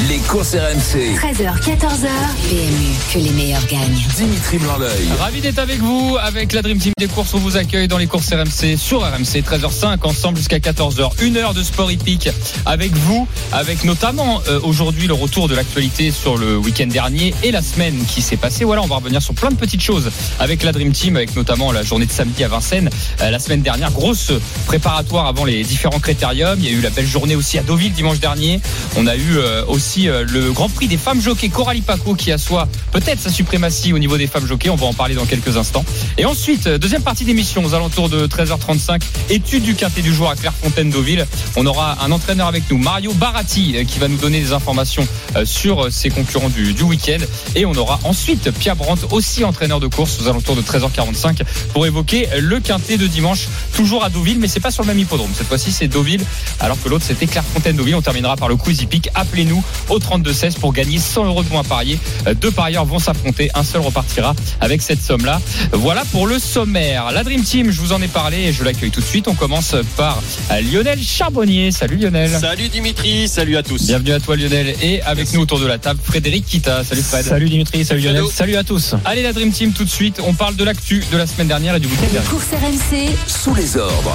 Les courses RMC. 13h, 14h. PMU, que les meilleurs gagnent. Dimitri Blanc-L'œil. Ravi d'être avec vous, avec la Dream Team des courses. On vous accueille dans les courses RMC sur RMC 13h05 ensemble jusqu'à 14h. Une heure de sport hippique avec vous, avec notamment euh, aujourd'hui le retour de l'actualité sur le week-end dernier et la semaine qui s'est passée. Voilà, on va revenir sur plein de petites choses avec la Dream Team, avec notamment la journée de samedi à Vincennes. Euh, la semaine dernière, grosse préparatoire avant les différents critériums. Il y a eu la belle journée aussi à Deauville dimanche dernier. On a eu euh, aussi euh, le Grand Prix des femmes jockeys Coralie Paco qui assoit peut-être sa suprématie au niveau des femmes jockeys. On va en parler dans quelques instants. Et ensuite, euh, deuxième partie d'émission aux alentours de 13h35, étude du quintet du jour à Clairefontaine Deauville. On aura un entraîneur avec nous, Mario Baratti, euh, qui va nous donner des informations sur ses concurrents du, du week-end. Et on aura ensuite Pierre Brandt, aussi entraîneur de course aux alentours de 13h45 pour évoquer le quintet de dimanche, toujours à Deauville, mais c'est pas sur le même hippodrome. Cette fois-ci, c'est Deauville, alors que l'autre, c'était Clairefontaine Deauville. On terminera par le quiz hippique. Appelez-nous au 32-16 pour gagner 100 euros de points pariés. Euh, Deux parieurs vont s'affronter, un seul repartira avec cette somme-là. Voilà pour le sommaire. La Dream Team, je vous en ai parlé et je l'accueille tout de suite. On commence par euh, Lionel Charbonnier. Salut Lionel. Salut Dimitri, salut à tous. Bienvenue à toi Lionel et avec nous autour de la table Frédéric Kita. Salut Fred. Salut Dimitri, salut Lionel, Hello. salut à tous. Allez la Dream Team tout de suite. On parle de l'actu de la semaine dernière et du week-end dernier. Course RMC, Sous les ordres.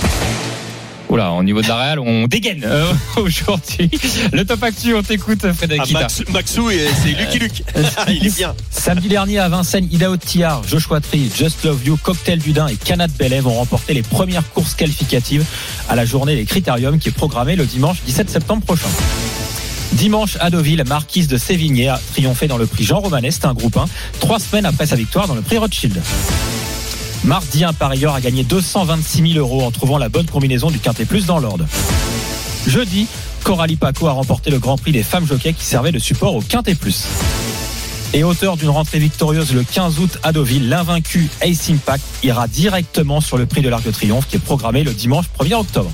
Oula, au niveau de la Real, on dégaine euh, aujourd'hui. Le top actu, on t'écoute Frédéric Ah. Max- Maxou, et c'est Lucky Luke. Il est bien. Samedi dernier à Vincennes, Idaho Tiar, Joshua Tree, Just Love You, Cocktail du Dain et Canat Belay vont remporter les premières courses qualificatives à la journée des Critériums qui est programmée le dimanche 17 septembre prochain. Dimanche à Deauville, Marquise de Sévigné a triomphé dans le prix Jean Romanet, c'est un groupe 1, trois semaines après sa victoire dans le prix Rothschild. Mardi, un parieur a gagné 226 000 euros en trouvant la bonne combinaison du Quintet Plus dans l'ordre. Jeudi, Coralie Paco a remporté le Grand Prix des femmes jockeys qui servait de support au Quintet Plus. Et auteur d'une rentrée victorieuse le 15 août à Deauville, l'invaincu Ace Impact ira directement sur le prix de l'Arc de Triomphe qui est programmé le dimanche 1er octobre.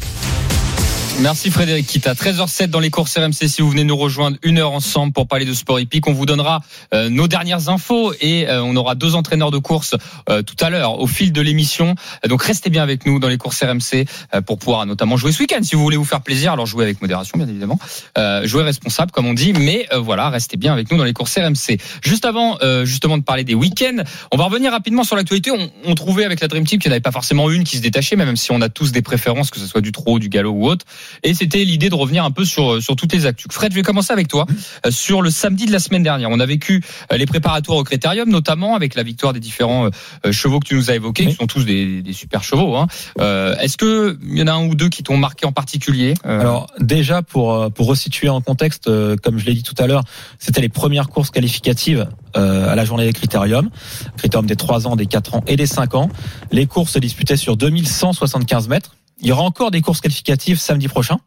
Merci Frédéric Kita. 13h07 dans les courses RMC. Si vous venez nous rejoindre une heure ensemble pour parler de sport hippique, on vous donnera euh, nos dernières infos et euh, on aura deux entraîneurs de course euh, tout à l'heure au fil de l'émission. Donc restez bien avec nous dans les courses RMC euh, pour pouvoir notamment jouer ce week-end si vous voulez vous faire plaisir. Alors jouer avec modération bien évidemment, euh, jouer responsable comme on dit, mais euh, voilà restez bien avec nous dans les courses RMC. Juste avant justement de parler des week-ends, on va revenir rapidement sur l'actualité. On, on trouvait avec la Dream Team qu'il n'y en avait pas forcément une qui se détachait, même si on a tous des préférences, que ce soit du trot, du galop ou autre. Et c'était l'idée de revenir un peu sur sur toutes les actus. Fred, je vais commencer avec toi Euh, sur le samedi de la semaine dernière. On a vécu euh, les préparatoires au Critérium, notamment avec la victoire des différents euh, chevaux que tu nous as évoqués, Oui. qui sont tous des, des super chevaux. Hein. Euh, Est-ce que il y en a un ou deux qui t'ont marqué en particulier Euh, Alors déjà pour euh, pour resituer en contexte, euh, comme je l'ai dit tout à l'heure, c'était les premières courses qualificatives euh, à la journée des critériums, critérium des 3 ans, des 4 ans et des 5 ans. Les courses se disputaient sur 2175 mètres. Il y aura encore des courses qualificatives samedi prochain.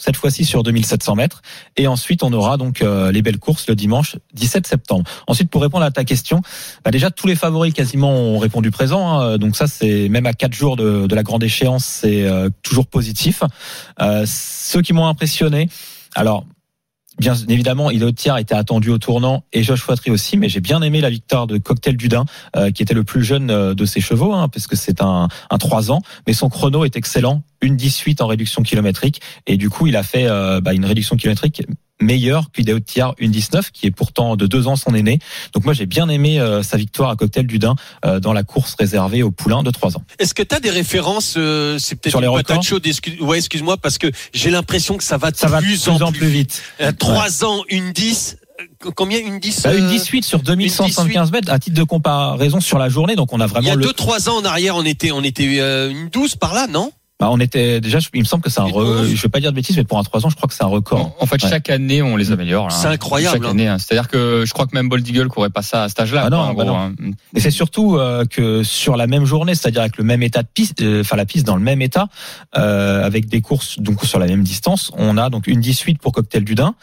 Cette fois-ci sur 2700 mètres. Et ensuite, on aura donc euh, les belles courses le dimanche 17 septembre. Ensuite, pour répondre à ta question, bah déjà tous les favoris quasiment ont répondu présent. hein. Donc ça, c'est même à quatre jours de, de la grande échéance, c'est euh, toujours positif. Euh, ceux qui m'ont impressionné, alors bien évidemment, Idotiar était attendu au tournant et Josh Foitry aussi, mais j'ai bien aimé la victoire de Cocktail Dudin, euh, qui était le plus jeune euh, de ses chevaux, hein, parce que c'est un, un 3 ans, mais son chrono est excellent, une 18 en réduction kilométrique, et du coup il a fait euh, bah, une réduction kilométrique meilleure qu'Idotiar, une 19, qui est pourtant de deux ans son aîné. Donc moi j'ai bien aimé euh, sa victoire à Cocktail Dudin euh, dans la course réservée au poulain de 3 ans. Est-ce que tu as des références euh, C'est peut-être Sur les une records chaude. Excuse, ouais, excuse-moi, parce que j'ai l'impression que ça va de Ça va de plus, en plus, vite. Euh, Trois ans, une 10. euh, Combien une 10 Bah, une euh, 18 sur 2175 mètres à titre de comparaison sur la journée. Donc on a Il y vraiment a le. deux, trois ans en arrière, on était, on était une 12 par là, non? Bah, on était déjà. Il me semble que c'est un. Re... Je vais pas dire de bêtises, mais pour un 3 ans, je crois que c'est un record. En, en fait, Ouais. chaque année, on les améliore. là, C'est hein. incroyable, Chaque hein. année, hein. C'est-à-dire que je crois que même Bold Eagle courait pas ça à cet âge-là. Ah non, quoi, bah gros, non. hein. Et c'est surtout euh, que sur la même journée, c'est-à-dire avec le même état de piste, euh, enfin la piste dans le même état, euh, avec des courses donc sur la même distance, on a donc une 18 pour Cocktail Dudin,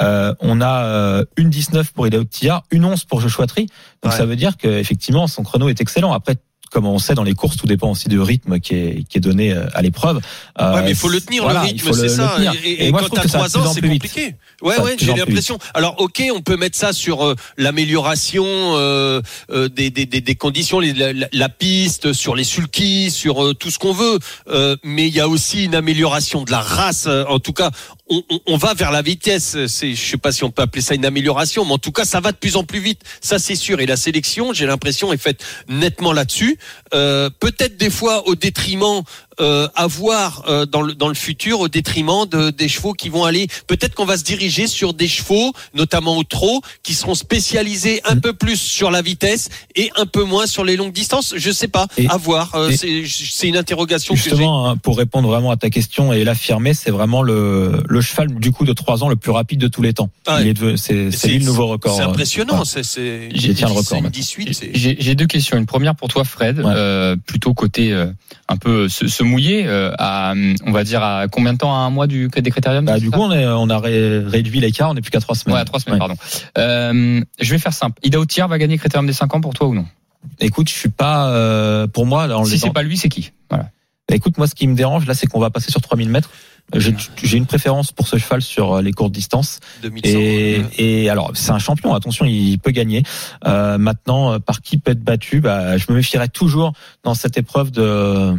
euh, on a euh, une 19 pour Idaho Tia, une 11 pour Joshua Tree. Donc Ouais. ça veut dire que effectivement son chrono est excellent. Après comme on sait dans les courses, tout dépend aussi du rythme qui est, qui est donné euh, à l'épreuve. Euh, Ouais, mais il faut le tenir voilà, le rythme, c'est ça. Et, et Et moi, quand t'as trois ans, c'est plus vite. compliqué. Ouais, Ça ouais, j'ai l'impression. Alors, ok, on peut mettre ça sur euh, l'amélioration euh, euh, des, des, des, des conditions, les- la, piste, sur les sulkis, sur euh, tout ce qu'on veut. Euh, mais il y a aussi une amélioration de la race. Euh, En tout cas, on, on, va vers la vitesse. C'est, je sais pas si on peut appeler ça une amélioration, mais en tout cas, ça va de plus en plus vite. Ça, c'est sûr. Et la sélection, j'ai l'impression, est faite nettement là-dessus. Euh, peut-être des fois au détriment euh, à voir euh, dans, le, dans le futur au détriment de, des chevaux qui vont aller. Peut-être qu'on va se diriger sur des chevaux, notamment au trot, qui seront spécialisés un peu plus sur la vitesse et un peu moins sur les longues distances. Je sais pas. Et- à voir. Euh, c'est, c'est une interrogation que j'ai. Justement, hein, pour répondre vraiment à ta question et l'affirmer, c'est vraiment le, le cheval du coup de 3 ans le plus rapide de tous les temps. Ah, Il est devenu- c'est lui le nouveau record. C'est euh, impressionnant. voilà. C'est, c'est, Il détient le record c'est une maintenant. 18. c'est- J'ai j'ai deux questions. Une première pour toi, Fred, Ouais. euh, plutôt côté euh, un peu se, se mouiller. euh, à, on va dire à combien de temps à un mois du des critériums Bah, du coup, on, est, on a ré- réduit l'écart, on n'est plus qu'à 3 semaines. Ouais, à trois semaines, Ouais. pardon. Euh, je vais faire simple. Ida Outier va gagner Critérium des 5 ans pour toi ou non? Écoute, je suis pas, euh, pour moi, dans Si les c'est pas lui, c'est qui? Voilà. Bah, Écoute, moi, ce qui me dérange, là, c'est qu'on va passer sur 3000 mètres. J'ai j'ai une préférence pour ce cheval sur euh, les courtes distances. 2100. Et, ouais. et alors, c'est un champion, attention, il peut gagner. Euh, maintenant, euh, par qui peut être battu? Bah, Je me méfierais toujours dans cette épreuve de euh,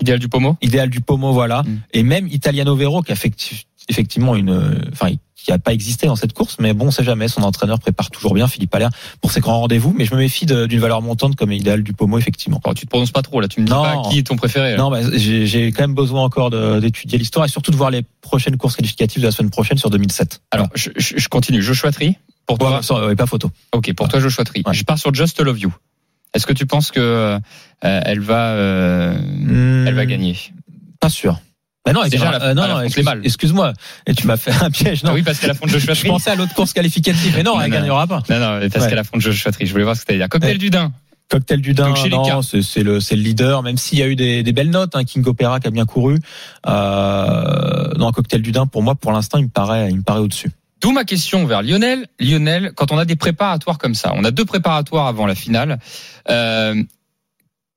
Idéal du Pomo idéal du Pomo, voilà. Mm. Et même Italiano Vero, qui a effecti- effectivement une, enfin, qui a pas existé dans cette course, mais bon, on sait jamais. Son entraîneur prépare toujours bien, Philippe Allaire, pour ses grands rendez-vous. Mais je me méfie d'une valeur montante comme idéal du Pomo, effectivement. Alors, Tu te prononces pas trop là. Tu me dis Non. pas qui est ton préféré. là. Non, bah, j'ai quand même besoin encore d'étudier l'histoire et surtout de voir les prochaines courses qualificatives de la semaine prochaine sur 2007. Alors, je, continue. Joshua Tree pour toi. Ouais, sans- ouais, pas photo. Ok, pour toi, Joshua Tree. Je pars sur Just Love You. Est-ce que tu penses que euh, elle va, euh, Hmm, elle va gagner? Pas sûr. Bah non, elle Déjà, gagnera- elle a- euh, non, non, excuse- excuse-moi. Et tu m'as fait un piège. Non, Ah Oui, parce qu'elle affronte Joshua je Tree. pensais à l'autre course qualificative, mais non, elle Non, non. gagnera pas. Non, non, parce Ouais. qu'elle affronte Joshua Tree. Je voulais voir ce que t'allais dire. Cocktail Ouais. du Dain. Cocktail du Dain, non, c'est c'est le, c'est le leader, même s'il y a eu des, des belles notes, hein, King Opera qui a bien couru. Euh, non, Cocktail du Dain, pour moi, pour l'instant, il me paraît, il me paraît au-dessus. D'où ma question vers Lionel. Lionel, quand on a des préparatoires comme ça, on a deux préparatoires avant la finale. Euh,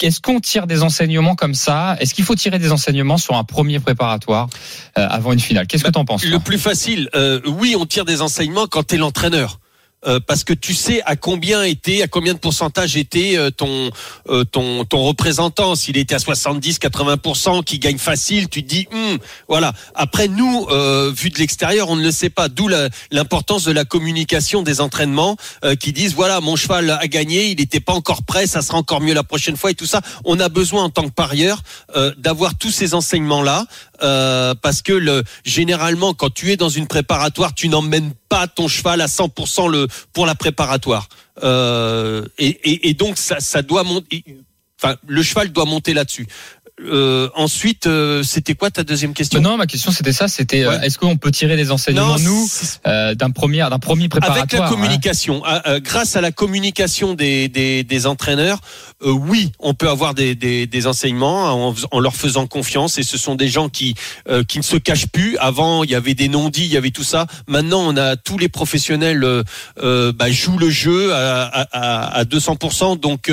Est-ce qu'on tire des enseignements comme ça? Est-ce qu'il faut tirer des enseignements sur un premier préparatoire euh, avant une finale? Qu'est-ce que t'en penses Le plus facile, euh, oui, on tire des enseignements quand tu es l'entraîneur. Euh, parce que tu sais à combien était, à combien de pourcentage était euh, ton euh, ton ton représentant. S'il était à 70, 80% qui gagne facile, tu te dis, Hum, voilà. Après nous, euh, vu de l'extérieur, on ne le sait pas. D'où l'importance de la communication des entraînements euh, qui disent, voilà, mon cheval a gagné, il n'était pas encore prêt, ça sera encore mieux la prochaine fois et tout ça. On a besoin en tant que parieur d'avoir tous ces enseignements là. Euh, parce que le, généralement, quand tu es dans une préparatoire, tu n'emmènes pas ton cheval à 100% le, pour la préparatoire. Euh, et, et, et donc, ça, ça doit monter. Enfin, le cheval doit monter là-dessus. Euh, ensuite, euh, c'était quoi ta deuxième question? Non, ma question c'était ça. C'était euh, Ouais. est-ce qu'on peut tirer des enseignements nous c'est- euh, d'un premier d'un premier préparatoire avec la hein? communication, euh, grâce à la communication des, des, des entraîneurs, euh, oui, on peut avoir des, des, des enseignements en, en leur faisant confiance. Et ce sont des gens qui euh, qui ne se cachent plus. Avant, il y avait des non-dits, il y avait tout ça. Maintenant, on a tous les professionnels bah, jouent le jeu à, à, à- à 200%. Donc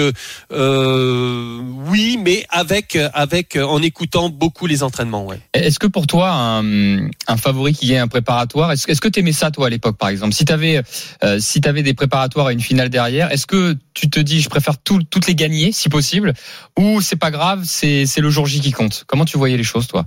oui, mais avec avec en écoutant beaucoup les entraînements. Ouais. Est-ce que pour toi, un, favori qui gagne un préparatoire, est-ce que tu aimais ça toi à l'époque par exemple? Si tu avais, si t'avais des préparatoires et une finale derrière, est-ce que tu te dis je préfère tout- toutes les gagner si possible? Ou c'est pas grave, c'est c'est le jour J qui compte? Comment tu voyais les choses toi?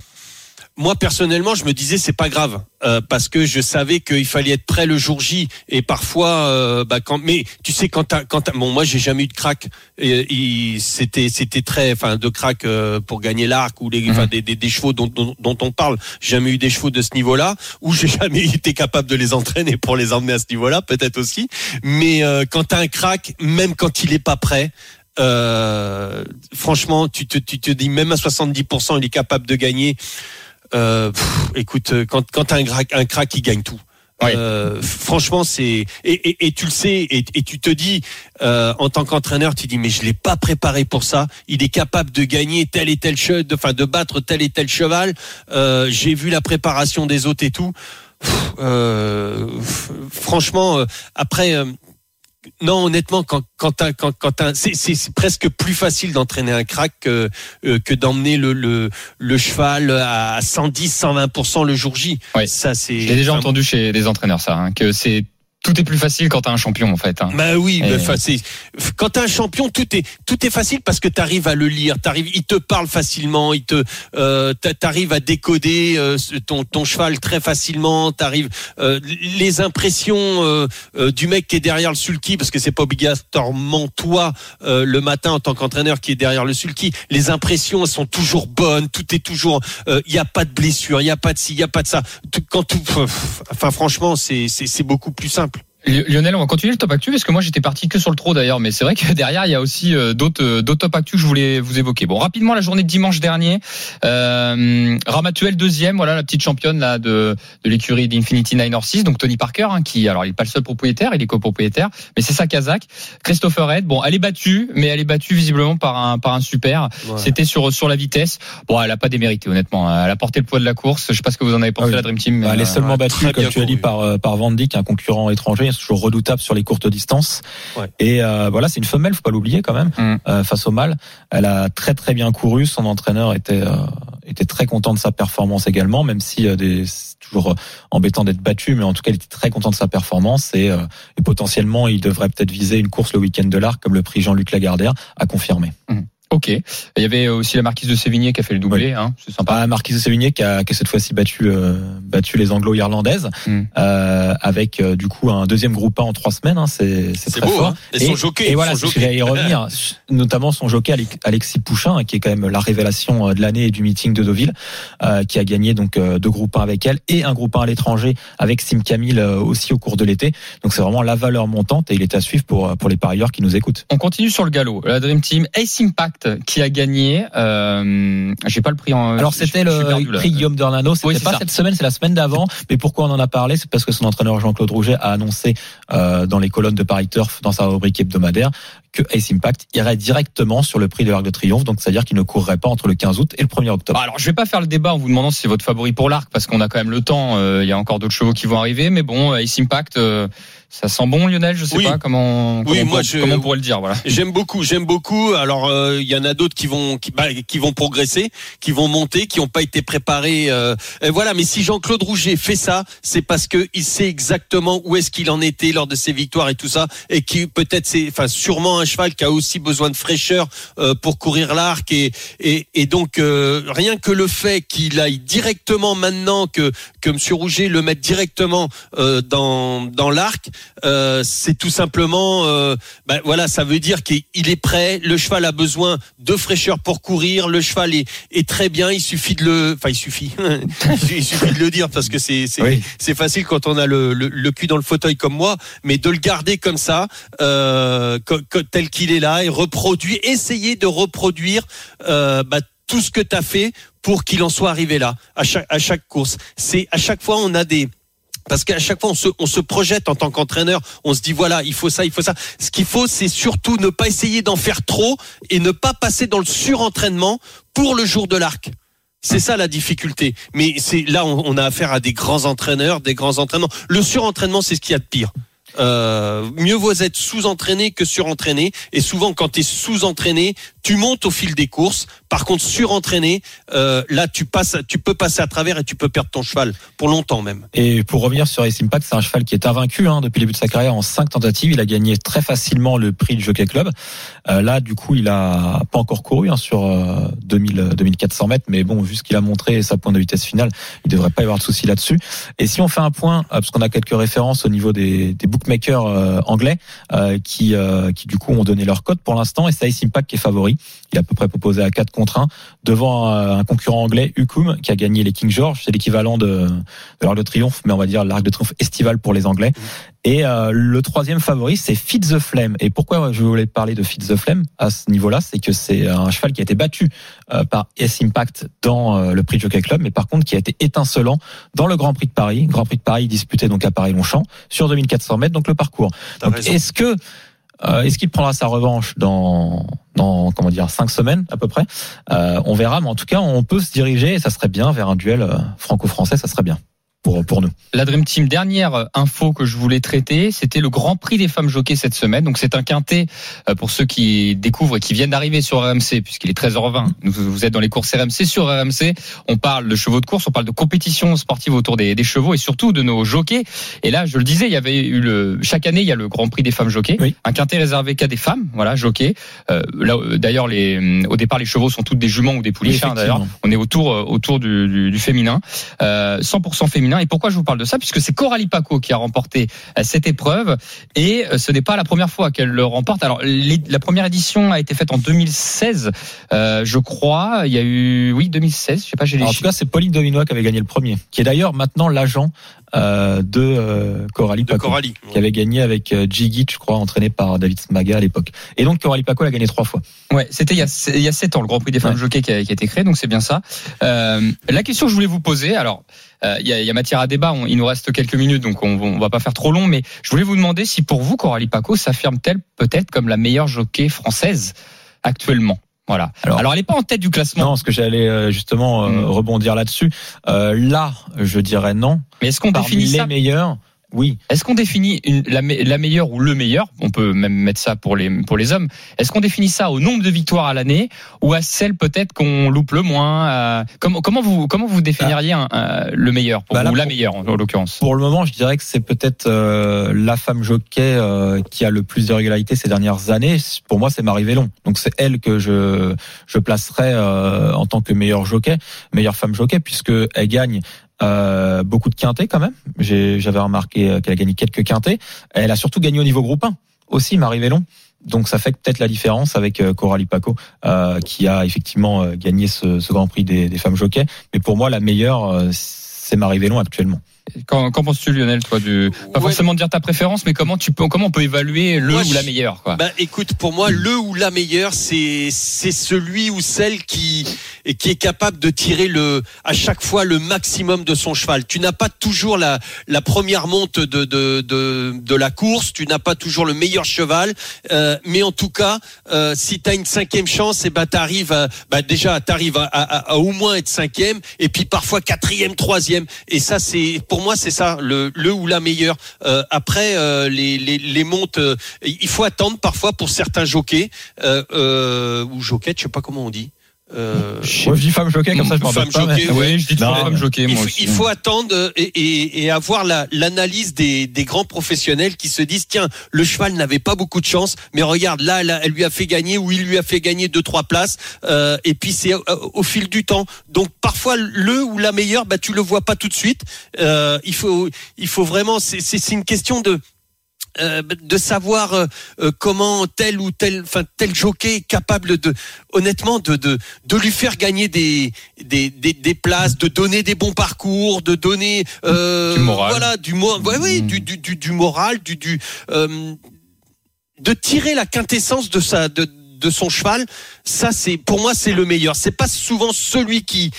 Moi personnellement, je me disais c'est pas grave euh, parce que je savais qu'il fallait être prêt le jour J. Et parfois, euh, bah, quand mais tu sais quand t'as, quand t'as- bon moi j'ai jamais eu de crack. Et, et c'était c'était très enfin de crack euh, pour gagner l'arc ou les enfin, des, des, des chevaux dont, dont, dont on parle. J'ai jamais eu des chevaux de ce niveau-là ou j'ai jamais été capable de les entraîner pour les emmener à ce niveau-là peut-être aussi. Mais euh, quand t'as un crack même quand il est pas prêt euh, franchement, tu te, tu te dis même à 70%, il est capable de gagner. Euh, pff, écoute, euh, quand, quand t'as un crack, un crack, il gagne tout. Euh, franchement, c'est et, et, et tu le sais et, et tu te dis euh, en tant qu'entraîneur, tu dis mais je l'ai pas préparé pour ça. Il est capable de gagner tel et tel cheval, enfin de battre tel et tel cheval. Euh, J'ai vu la préparation des autres et tout. Pff, franchement, après. Non, honnêtement, quand quand t'as- quand quand t'as- c'est c'est c'est presque plus facile d'entraîner un crack que euh, que d'emmener le, le le cheval à 110 120% le jour J. Ouais. Ça c'est. J'ai déjà entendu chez des entraîneurs ça, hein, que c'est tout est plus facile quand t'as un champion en fait. hein. Bah oui, Et- quand t'es un champion, tout est tout est facile parce que t'arrives à le lire, t'arrives, il te parle facilement, il te, euh, t'a- t'arrives à décoder euh, ton ton cheval très facilement, t'arrives euh, les impressions euh, euh, du mec qui est derrière le sulky parce que c'est pas obligatoirement toi euh, le matin en tant qu'entraîneur qui est derrière le sulky, les impressions elles sont toujours bonnes, tout est toujours, il y a pas de blessure, il y a pas de ci, il y a pas de ça. Tout- quand tout, enfin franchement, c'est c'est beaucoup plus simple. Li- Lionel, on va continuer le top actu parce que moi j'étais parti que sur le trot d'ailleurs, mais c'est vrai que derrière il y a aussi euh, d'autres euh, d'autres top actu que je voulais vous évoquer. Bon, rapidement la journée de dimanche dernier, euh, Ramatuel deuxième, voilà la petite championne là de de l'écurie d'Infinity Nine 6, donc Tony Parker hein, qui alors il est pas le seul propriétaire, il est copropriétaire, mais c'est sa Kazakh. Christopher Head, bon elle est battue, mais elle est battue visiblement par un par un super. C'était sur sur la vitesse. Bon, elle a pas démérité honnêtement. Elle a porté le poids de la course. Je sais pas ce que vous en avez pensé Ah oui. la Dream Team. mais, Bah, elle est euh, seulement battue, comme tu as dit, par, par Van Dijk, un concurrent étranger, c'est toujours redoutable sur les courtes distances. Ouais. Et euh, voilà, c'est une femelle, faut pas l'oublier quand même, Mm. euh, face au mâle. Elle a très très bien couru. Son entraîneur était euh, était très content de sa performance également, même si des- c'est toujours embêtant d'être battu, mais en tout cas, il était très content de sa performance et, euh, et potentiellement, il devrait peut-être viser une course le week-end de l'Arc, comme le prix Jean-Luc Lagardère a confirmé. Ok. Il y avait aussi la marquise de Sévigné qui a fait le doublé. Hein, c'est sympa. Pas Marquise de Sévigné qui a, qui a cette fois-ci battu euh, battu les Anglo-Irlandaises Mm. euh, avec euh, du coup un deuxième groupe 1 en trois semaines. Hein, c'est c'est C'est très beau, fort. hein. Et son jockey, Et voilà, son que j'allais y revenir. Notamment son jockey Alex- Alexis Pouchin, qui est quand même la révélation de l'année et du meeting de Deauville, euh, qui a gagné donc euh, deux groupes 1 avec elle et un groupe 1 à l'étranger avec Sim Camille euh, aussi au cours de l'été. Donc c'est vraiment la valeur montante et il est à suivre pour pour les parieurs qui nous écoutent. On continue sur le galop. La Dream Team Ace Impact qui a gagné. Euh, J'ai pas le prix en. Alors c'était le perdu, prix Guillaume Dornano, c'était Oui, pas ça. cette semaine, c'est la semaine d'avant. Mais pourquoi on en a parlé? C'est parce que son entraîneur Jean-Claude Rouget a annoncé euh, dans les colonnes de Paris Turf, dans sa rubrique hebdomadaire, que Ace Impact irait directement sur le prix de l'Arc de Triomphe, donc c'est-à-dire qu'il ne courrait pas entre le 15 août et le 1er octobre. Bah, Alors, je vais pas faire le débat en vous demandant si c'est votre favori pour l'arc, parce qu'on a quand même le temps. euh, Il y a encore d'autres chevaux qui vont arriver, mais bon, Ace Impact, ça sent bon, Lionel. Je sais Oui. pas comment. Oui, comment, moi, on, je- comment on pourrait le dire, voilà. J'aime beaucoup, j'aime beaucoup. Alors euh, il y en a d'autres qui vont qui, bah, qui vont progresser, qui vont monter, qui n'ont pas été préparés. euh, voilà. Mais si Jean-Claude Rouget fait ça, c'est parce que il sait exactement où est-ce qu'il en était lors de ses victoires et tout ça, et qui peut-être c'est, enfin sûrement un cheval qui a aussi besoin de fraîcheur euh, pour courir l'arc et et, et donc euh, rien que le fait qu'il aille directement maintenant que que Monsieur Rouget le mette directement euh, dans dans l'arc, euh, c'est tout simplement euh, ben voilà, ça veut dire qu'il il est prêt. Le cheval a besoin de fraîcheur pour courir. Le cheval est, est très bien. Il suffit de le, enfin il suffit, il suffit de le dire parce que c'est c'est Oui. facile quand on a le, le, le cul dans le fauteuil comme moi, mais de le garder comme ça, euh, tel qu'il est là et reproduire, essayer de reproduire euh, bah, tout ce que tu as fait pour qu'il en soit arrivé là à chaque à chaque course. C'est à chaque fois on a des parce qu'à chaque fois, on se, projette en tant qu'entraîneur. On se dit voilà, il faut ça, il faut ça. Ce qu'il faut, c'est surtout ne pas essayer d'en faire trop et ne pas passer dans le surentraînement pour le jour de l'arc. C'est ça la difficulté. Mais c'est là, on, on a affaire à des grands entraîneurs, des grands entraînements. Le surentraînement, c'est ce qu'il y a de pire. Euh, mieux vaut être sous-entraîné que surentraîné. Et souvent, quand tu es sous-entraîné, tu montes au fil des courses. Par contre, surentraîné, euh, là, tu passes, tu peux passer à travers et tu peux perdre ton cheval pour longtemps même. Et pour revenir sur Ace Impact, c'est un cheval qui est invaincu hein, depuis le début de sa carrière en cinq tentatives. Il a gagné très facilement le prix du Jockey Club. Euh, là, du coup, il a pas encore couru hein, sur euh, 2000, 2400 mètres, mais bon, vu ce qu'il a montré et sa pointe de vitesse finale, il devrait pas y avoir de souci là-dessus. Et si on fait un point, euh, parce qu'on a quelques références au niveau des, des bookmakers euh, anglais euh, qui, euh, qui du coup ont donné leur cote pour l'instant, et c'est Ace Impact qui est favori. Il est à peu près proposé à 4 contre 1 devant un concurrent anglais, Ucum, qui a gagné les King George. C'est l'équivalent de, de l'Arc de Triomphe, mais on va dire l'Arc de Triomphe estival pour les Anglais. Et euh, le troisième favori, c'est Fit the Flame. Et pourquoi je voulais parler de Fit the Flame à ce niveau-là, c'est que c'est un cheval qui a été battu euh, par S Impact dans euh, le Prix Jockey Club, mais par contre qui a été étincelant dans le Grand Prix de Paris. Grand Prix de Paris disputé donc à Paris-Longchamp sur 2400 mètres, donc le parcours. Est-ce que euh, est-ce qu'il prendra sa revanche dans dans comment dire cinq semaines à peu près? Euh, On verra, mais en tout cas, on peut se diriger et ça serait bien vers un duel euh, franco-français, ça serait bien. Pour pour nous. La Dream Team, dernière euh, info que je voulais traiter, c'était le Grand Prix des femmes jockeys cette semaine. Donc c'est un quintet euh, pour ceux qui découvrent et qui viennent d'arriver sur RMC, puisqu'il est 13h20. Nous- Vous êtes dans les courses RMC. Sur RMC, on parle de chevaux de course, on parle de compétition sportive autour des, des chevaux et surtout de nos jockeys. Et là, je le disais, il y avait eu le chaque année, il y a le Grand Prix des femmes jockeys, Oui. un quintet réservé qu'à des femmes, voilà, jockeys. Euh, là, d'ailleurs, les euh, au départ, les chevaux sont toutes des juments ou des pouliches. hein, d'ailleurs, on est autour autour du, du, du féminin, euh, 100% féminin. Et pourquoi je vous parle de ça? Puisque c'est Coralie Paco qui a remporté euh, cette épreuve et euh, ce n'est pas la première fois qu'elle le remporte. Alors les- la première édition a été faite en 2016, euh, je crois. Il y a eu oui 2016. Je sais pas, j'ai les en tout cas, c'est Pauline Dominois qui avait gagné le premier, qui est d'ailleurs maintenant l'agent euh, de euh, Coralie de Paco, Coralie. qui avait gagné avec euh, Jigit, je crois, entraîné par David Smaga à l'époque. Et donc Coralie Paco l'a gagné trois fois. Ouais, c'était il y a il y a sept ans le Grand Prix des femmes Ouais. jockeys qui a, qui a été créé, donc c'est bien ça. Euh, la question que je voulais vous poser, alors il y, a, il y a matière à débat, on- il nous reste quelques minutes, donc on, on va pas faire trop long, mais je voulais vous demander si pour vous Coralie Paco s'affirme-t-elle peut-être comme la meilleure jockey française actuellement? Voilà. Alors, Alors- elle est pas en tête du classement, Non, parce que j'allais euh, justement euh, Mm. rebondir là-dessus. Euh, là, je dirais non. mais est-ce qu'on définit les ça? meilleurs, oui. Est-ce qu'on définit une, la, la meilleure ou le meilleur? On peut même mettre ça pour les pour les hommes. Est-ce qu'on définit ça au nombre de victoires à l'année ou à celle peut-être qu'on loupe le moins euh, comment, comment vous comment vous définiriez un- un- le meilleur pour Bah là, vous, la pour- meilleure en, en l'occurrence? Pour le moment, je dirais que c'est peut-être euh, la femme jockey euh, qui a le plus de régularité ces dernières années. Pour moi, c'est Marie Vélon. Donc c'est elle que je je placerais euh, en tant que meilleure jockey, meilleure femme jockey, puisque elle gagne euh, beaucoup de quintés quand même. J'avais remarqué euh, qu'elle a gagné quelques quintés. Elle a surtout gagné au niveau groupe 1 aussi, Marie Vélon. Donc ça fait peut-être la différence avec euh, Coralie Paco, euh, qui a effectivement gagné ce, ce Grand Prix des, des femmes jockeys. Mais pour moi, la meilleure, c'est Marie Vélon actuellement. Qu'en qu'en penses-tu Lionel toi du pas Ouais. forcément dire ta préférence mais comment tu peux comment on peut évaluer le Moi, ou la meilleure quoi? Bah, écoute, pour moi, le ou la meilleure, c'est c'est celui ou celle qui qui est capable de tirer le à chaque fois le maximum de son cheval. Tu n'as pas toujours la la première monte de de de, de la course, tu n'as pas toujours le meilleur cheval, euh, mais en tout cas, euh, si tu as une cinquième chance, et ben t'arrives à bah déjà t'arrives à, à, à, à au moins être cinquième, et puis parfois quatrième, troisième, et ça c'est pour moi c'est ça le le ou la meilleure. Euh, après euh, les les les montes, euh, il faut attendre parfois pour certains jockeys euh, euh, ou jockeys, je sais pas comment on dit. Euh, Moi, je dis femme jockey, comme ça je m'en Femme rappelle pas. mais- oui je dis Non, femme mais- jockey il moi faut, aussi. il faut attendre euh, et, et, et avoir la- l'analyse des, des grands professionnels qui se disent tiens le cheval n'avait pas beaucoup de chance mais regarde là, là, elle lui a fait gagner ou il lui a fait gagner deux trois places euh, et puis c'est au, au fil du temps. Donc parfois le ou la meilleure bah tu le vois pas tout de suite. Euh, il faut il faut vraiment c'est c'est c'est une question de euh, de savoir euh, euh, comment tel ou tel enfin tel jockey est capable de honnêtement de de de lui faire gagner des des des, des places de donner des bons parcours de donner euh, Du moral. voilà du mo ouais, oui, Mm. du, du du du moral du du euh, de tirer la quintessence de sa de de son cheval ça c'est pour moi c'est le meilleur c'est pas souvent celui qui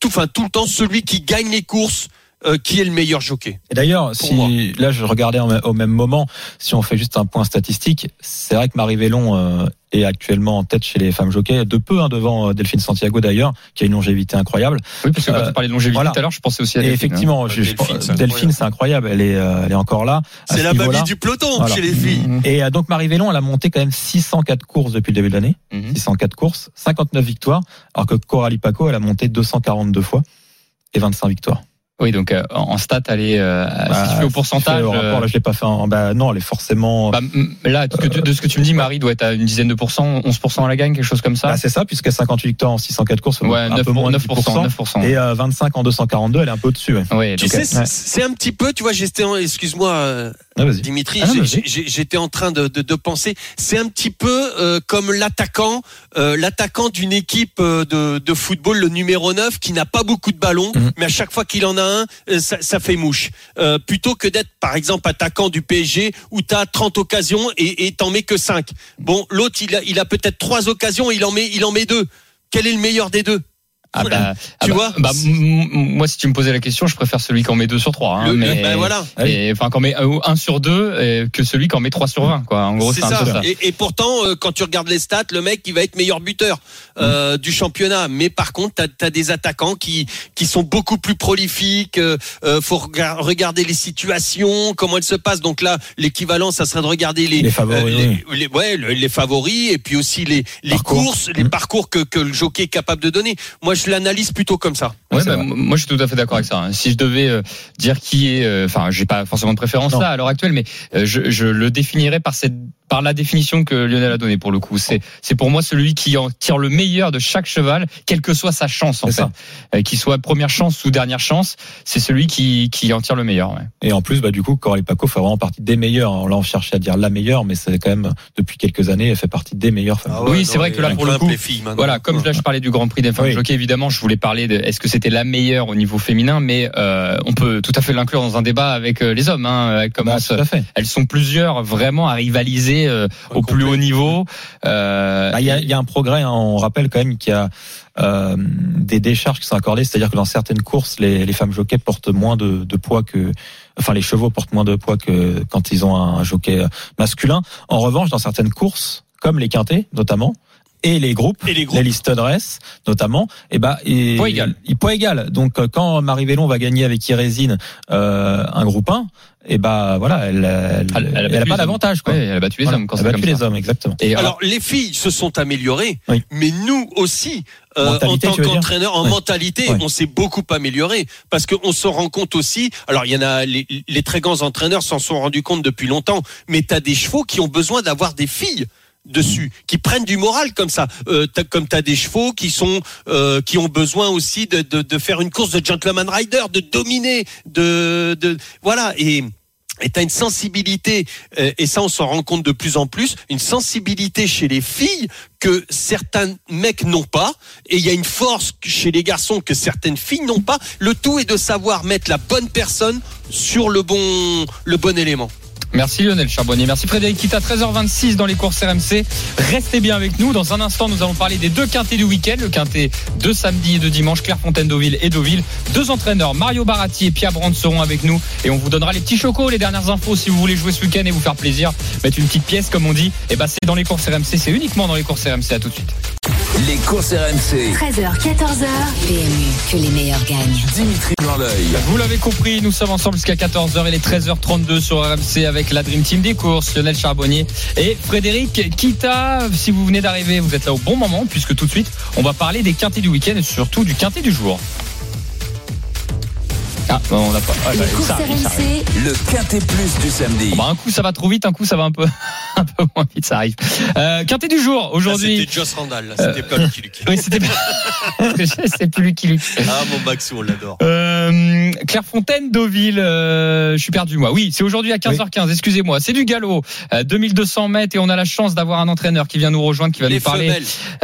tout enfin tout le temps celui qui gagne les courses euh, qui est le meilleur jockey Et d'ailleurs, si moi. là je regardais en- au même moment, si on fait juste un point statistique, c'est vrai que Marie Vélon euh, est actuellement en tête chez les femmes jockeys, de peu hein, devant euh, Delphine Santiago d'ailleurs, qui a une longévité incroyable. oui parce que quand Euh, tu parlais de longévité voilà. tout à l'heure je pensais aussi à Et Delphine, hein. effectivement, je- je- Delphine, c'est incroyable. elle est, euh, elle est encore là. c'est ce la mamie du peloton Voilà. chez les filles Mhm. Et euh, donc Marie Vélon, elle a monté quand même 604 courses depuis le début de l'année, Mhm. 604 courses, 59 victoires, alors que Coralie Paco, elle a monté 242 fois et 25 victoires. Oui donc euh, en stat elle est euh, si tu fais au pourcentage Au rapport, euh, là, je l'ai pas fait en, bah, non, elle est forcément, Bah, là, de ce que tu- de ce que tu me dis, Marie doit être à une dizaine de pourcents, 11% à la gagne, quelque chose comme ça. Bah, c'est ça, puisque 58 victoires en 604 courses, ouais, un 9%, peu moins de 9%, 10%, 9%. et euh, 25 en 242, elle est un peu au-dessus. Ouais. ouais, Tu donc, sais, euh, c'est- ouais. c'est un petit peu, tu vois, j'étais, en- excuse-moi, euh, Ah. Dimitri, Ah j'étais en train de, de, de penser, c'est un petit peu euh, comme l'attaquant, euh, l'attaquant d'une équipe de, de football, le numéro 9, qui n'a pas beaucoup de ballons, Mhm. mais à chaque fois qu'il en a euh, ça, fait mouche. Euh, plutôt que d'être, par exemple, attaquant du PSG, où tu as 30 occasions et t'en mets que 5. Bon, l'autre, il a, il a peut-être trois occasions, il en met, il en met deux. Quel est le meilleur des deux? Ah bah, Tu ah bah- vois bah, Moi, si tu me posais la question, je préfère celui qui en met 2 sur 3. Hein, Le- mais, ben voilà. et, enfin, qui en met 1 sur 2 que celui qui en met 3 sur 20. Quoi. En gros, C'est c'est un peu ça. ça. Et, et pourtant, euh, quand tu regardes les stats, le mec, il va être meilleur buteur euh, du championnat. Mais par contre, t'as as des attaquants qui qui sont beaucoup plus prolifiques. Euh, euh, faut rega- regarder les situations, comment elles se passent. Donc là, l'équivalent, ça serait de regarder les Les favoris, les, les- ouais, le- les favoris et puis aussi les les Parcours. courses, les Mhm. parcours que que le jockey est capable de donner. Moi, je l'analyse plutôt comme ça. Ouais, bah, moi je suis tout à fait d'accord avec ça. hein. Si je devais euh, dire qui est, euh, enfin, j'ai pas forcément de préférence Non. là à l'heure actuelle, mais euh, je, je le définirais par cette, par la définition que Lionel a donnée pour le coup. C'est, c'est pour moi celui qui en tire le meilleur de chaque cheval, quelle que soit sa chance en C'est fait. Euh, qu'il soit première chance ou dernière chance, c'est celui qui, qui en tire le meilleur. Ouais. Et en plus, bah, du coup, Coralie Paco fait vraiment partie des meilleurs. Alors Là, on cherchait à dire la meilleure, mais c'est quand même, depuis quelques années, elle fait partie des meilleures femmes. Ah Oui, c'est vrai que là, pour le coup, Voilà, comme là je parlais du Grand Prix des femmes Oui. jockey, évidemment, je voulais parler de est-ce que c'était la meilleure au niveau féminin, mais euh, on peut tout à fait l'inclure dans un débat avec euh, les hommes. Hein. Elles Bah, commencent, tout à fait. elles sont plusieurs vraiment à rivaliser euh, au plus haut niveau. Euh, Bah, Il y, a, il y a un progrès. hein. On rappelle quand même qu'il y a euh, des décharges qui sont accordées, c'est-à-dire que dans certaines courses, les, les femmes jockeys portent moins de, de poids que, enfin, les chevaux portent moins de poids que quand ils ont un jockey masculin. En revanche, dans certaines courses, comme les quintés notamment, et les groupes, Et les groupes. les listed race notamment, et ben, et, Poids égal. il- poids égal. Donc euh, quand Marie Vélon va gagner avec Irésine euh, un groupe 1, et ben voilà, elle, elle, Elle- elle a elle a pas d'avantage quoi. ouais, elle a battu les Voilà. hommes quand elle a comme battu ça. les hommes exactement. Et alors, Alors, les filles se sont améliorées, Oui. mais nous aussi, euh, en tant qu'entraîneur, en Ouais. mentalité, Ouais. on s'est beaucoup amélioré parce qu'on se rend compte aussi. Alors, il y en a les, les très grands entraîneurs s'en sont rendus compte depuis longtemps, mais tu as des chevaux qui ont besoin d'avoir des filles dessus, qui prennent du moral comme ça. Euh, comme tu as des chevaux qui sont euh, qui ont besoin aussi de, de, de faire une course de gentleman rider, de dominer, de, de voilà et et t'as une sensibilité, euh, et ça on s'en rend compte de plus en plus, une sensibilité chez les filles que certains mecs n'ont pas, et il y a une force chez les garçons que certaines filles n'ont pas. Le tout est de savoir mettre la bonne personne sur le bon, le bon élément. Merci Lionel Charbonnier, merci Frédéric Kita, 13h26 dans les courses RMC. Restez bien avec nous. Dans un instant, nous allons parler des deux quintés du week-end, le quintet de samedi et de dimanche, Clairefontaine-Deauville et Deauville. Deux entraîneurs, Mario Baratti et Pierre Brandt seront avec nous et on vous donnera les petits chocos, les dernières infos si vous voulez jouer ce week-end et vous faire plaisir, mettre une petite pièce comme on dit. Et bah c'est dans les courses RMC, c'est uniquement dans les courses RMC. À tout de suite. Les courses RMC. 13h, 14h. PMU, que les meilleurs gagnent. Dimitri Blanc-L'œil. Vous l'avez compris, nous sommes ensemble jusqu'à 14h et les 13h32 sur RMC avec la Dream Team des courses, Lionel Charbonnier et Frédéric Kita. Si vous venez d'arriver, vous êtes là au bon moment puisque tout de suite, on va parler des quintés du week-end et surtout du quintet du jour. Ah, bon, on n'a pas. ah, Les bah, courses ça ça. RMC, Le quintet plus du samedi. Bon, bah, un coup ça va trop vite, un coup ça va un peu, un peu moins vite, ça arrive. Euh, quintet du jour aujourd'hui. C'était Joss Randall, là, c'était pas Lucky Luke. Oui, c'était. c'est plus lui qui lui. Ah, mon Maxou, on l'adore. Euh, Clairefontaine, Deauville, euh, je suis perdu moi. Oui, c'est aujourd'hui à 15h15, excusez-moi. C'est du galop, euh, 2200 mètres et on a la chance d'avoir un entraîneur qui vient nous rejoindre, qui va Les nous parler.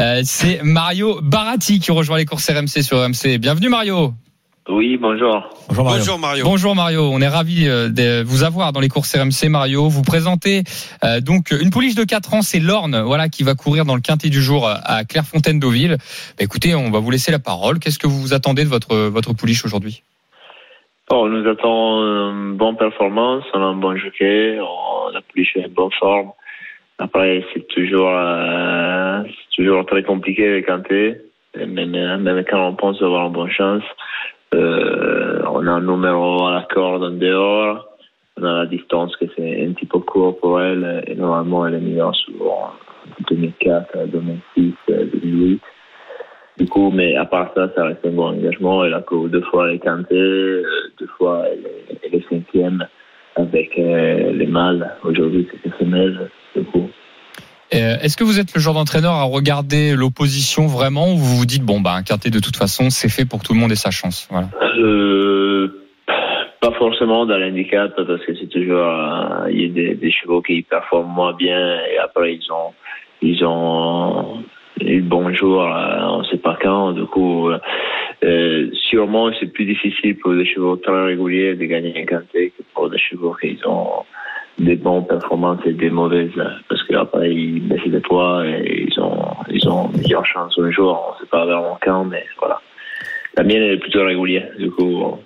Euh, c'est Mario Baratti qui rejoint les courses RMC sur RMC. Bienvenue Mario. Oui, bonjour. Bonjour Mario. Bonjour Mario. Bonjour Mario, on est ravi euh, de vous avoir dans les courses RMC Mario. Vous présentez euh, donc une pouliche de 4 ans, c'est Lorne, voilà qui va courir dans le quintet du jour euh, à Clairefontaine Deauville. Bah, écoutez, on va vous laisser la parole. Qu'est-ce que vous attendez de votre votre pouliche aujourd'hui? Bon, on nous attend une bonne performance, on a un bon jockey, on a plus une bonne forme. Après, c'est toujours, euh, c'est toujours très compliqué avec. Et Même, même quand on pense avoir une bonne chance, on a un numéro à la corde en dehors, on a la distance que c'est un petit peu court pour elle, et normalement elle est meilleure sur 2004, 2006, 2008. Du coup, mais à part ça, ça reste un bon engagement. Elle a couru deux fois les quintés, euh, deux fois elle est, elle est cinquième avec euh, les mâles. Aujourd'hui, c'est ses femelles. Du coup, Euh, Est-ce que vous êtes le genre d'entraîneur à regarder l'opposition vraiment ou vous vous dites bon bah un quintet de toute façon c'est fait pour que tout le monde ait sa chance voilà. Euh, pas forcément dans l'handicap parce que c'est toujours euh, il y a des, chevaux qui performent moins bien et après ils ont ils ont eu le bon jour euh, on sait pas quand du coup euh, euh, sûrement c'est plus difficile pour des chevaux très réguliers de gagner un quintet que pour des chevaux qui ont des bonnes performances et des mauvaises parce qu'après ils baissent des poids et ils ont ils ont meilleure chance un jour on sait pas vraiment quand mais voilà La mienne est plutôt régulière. Du coup,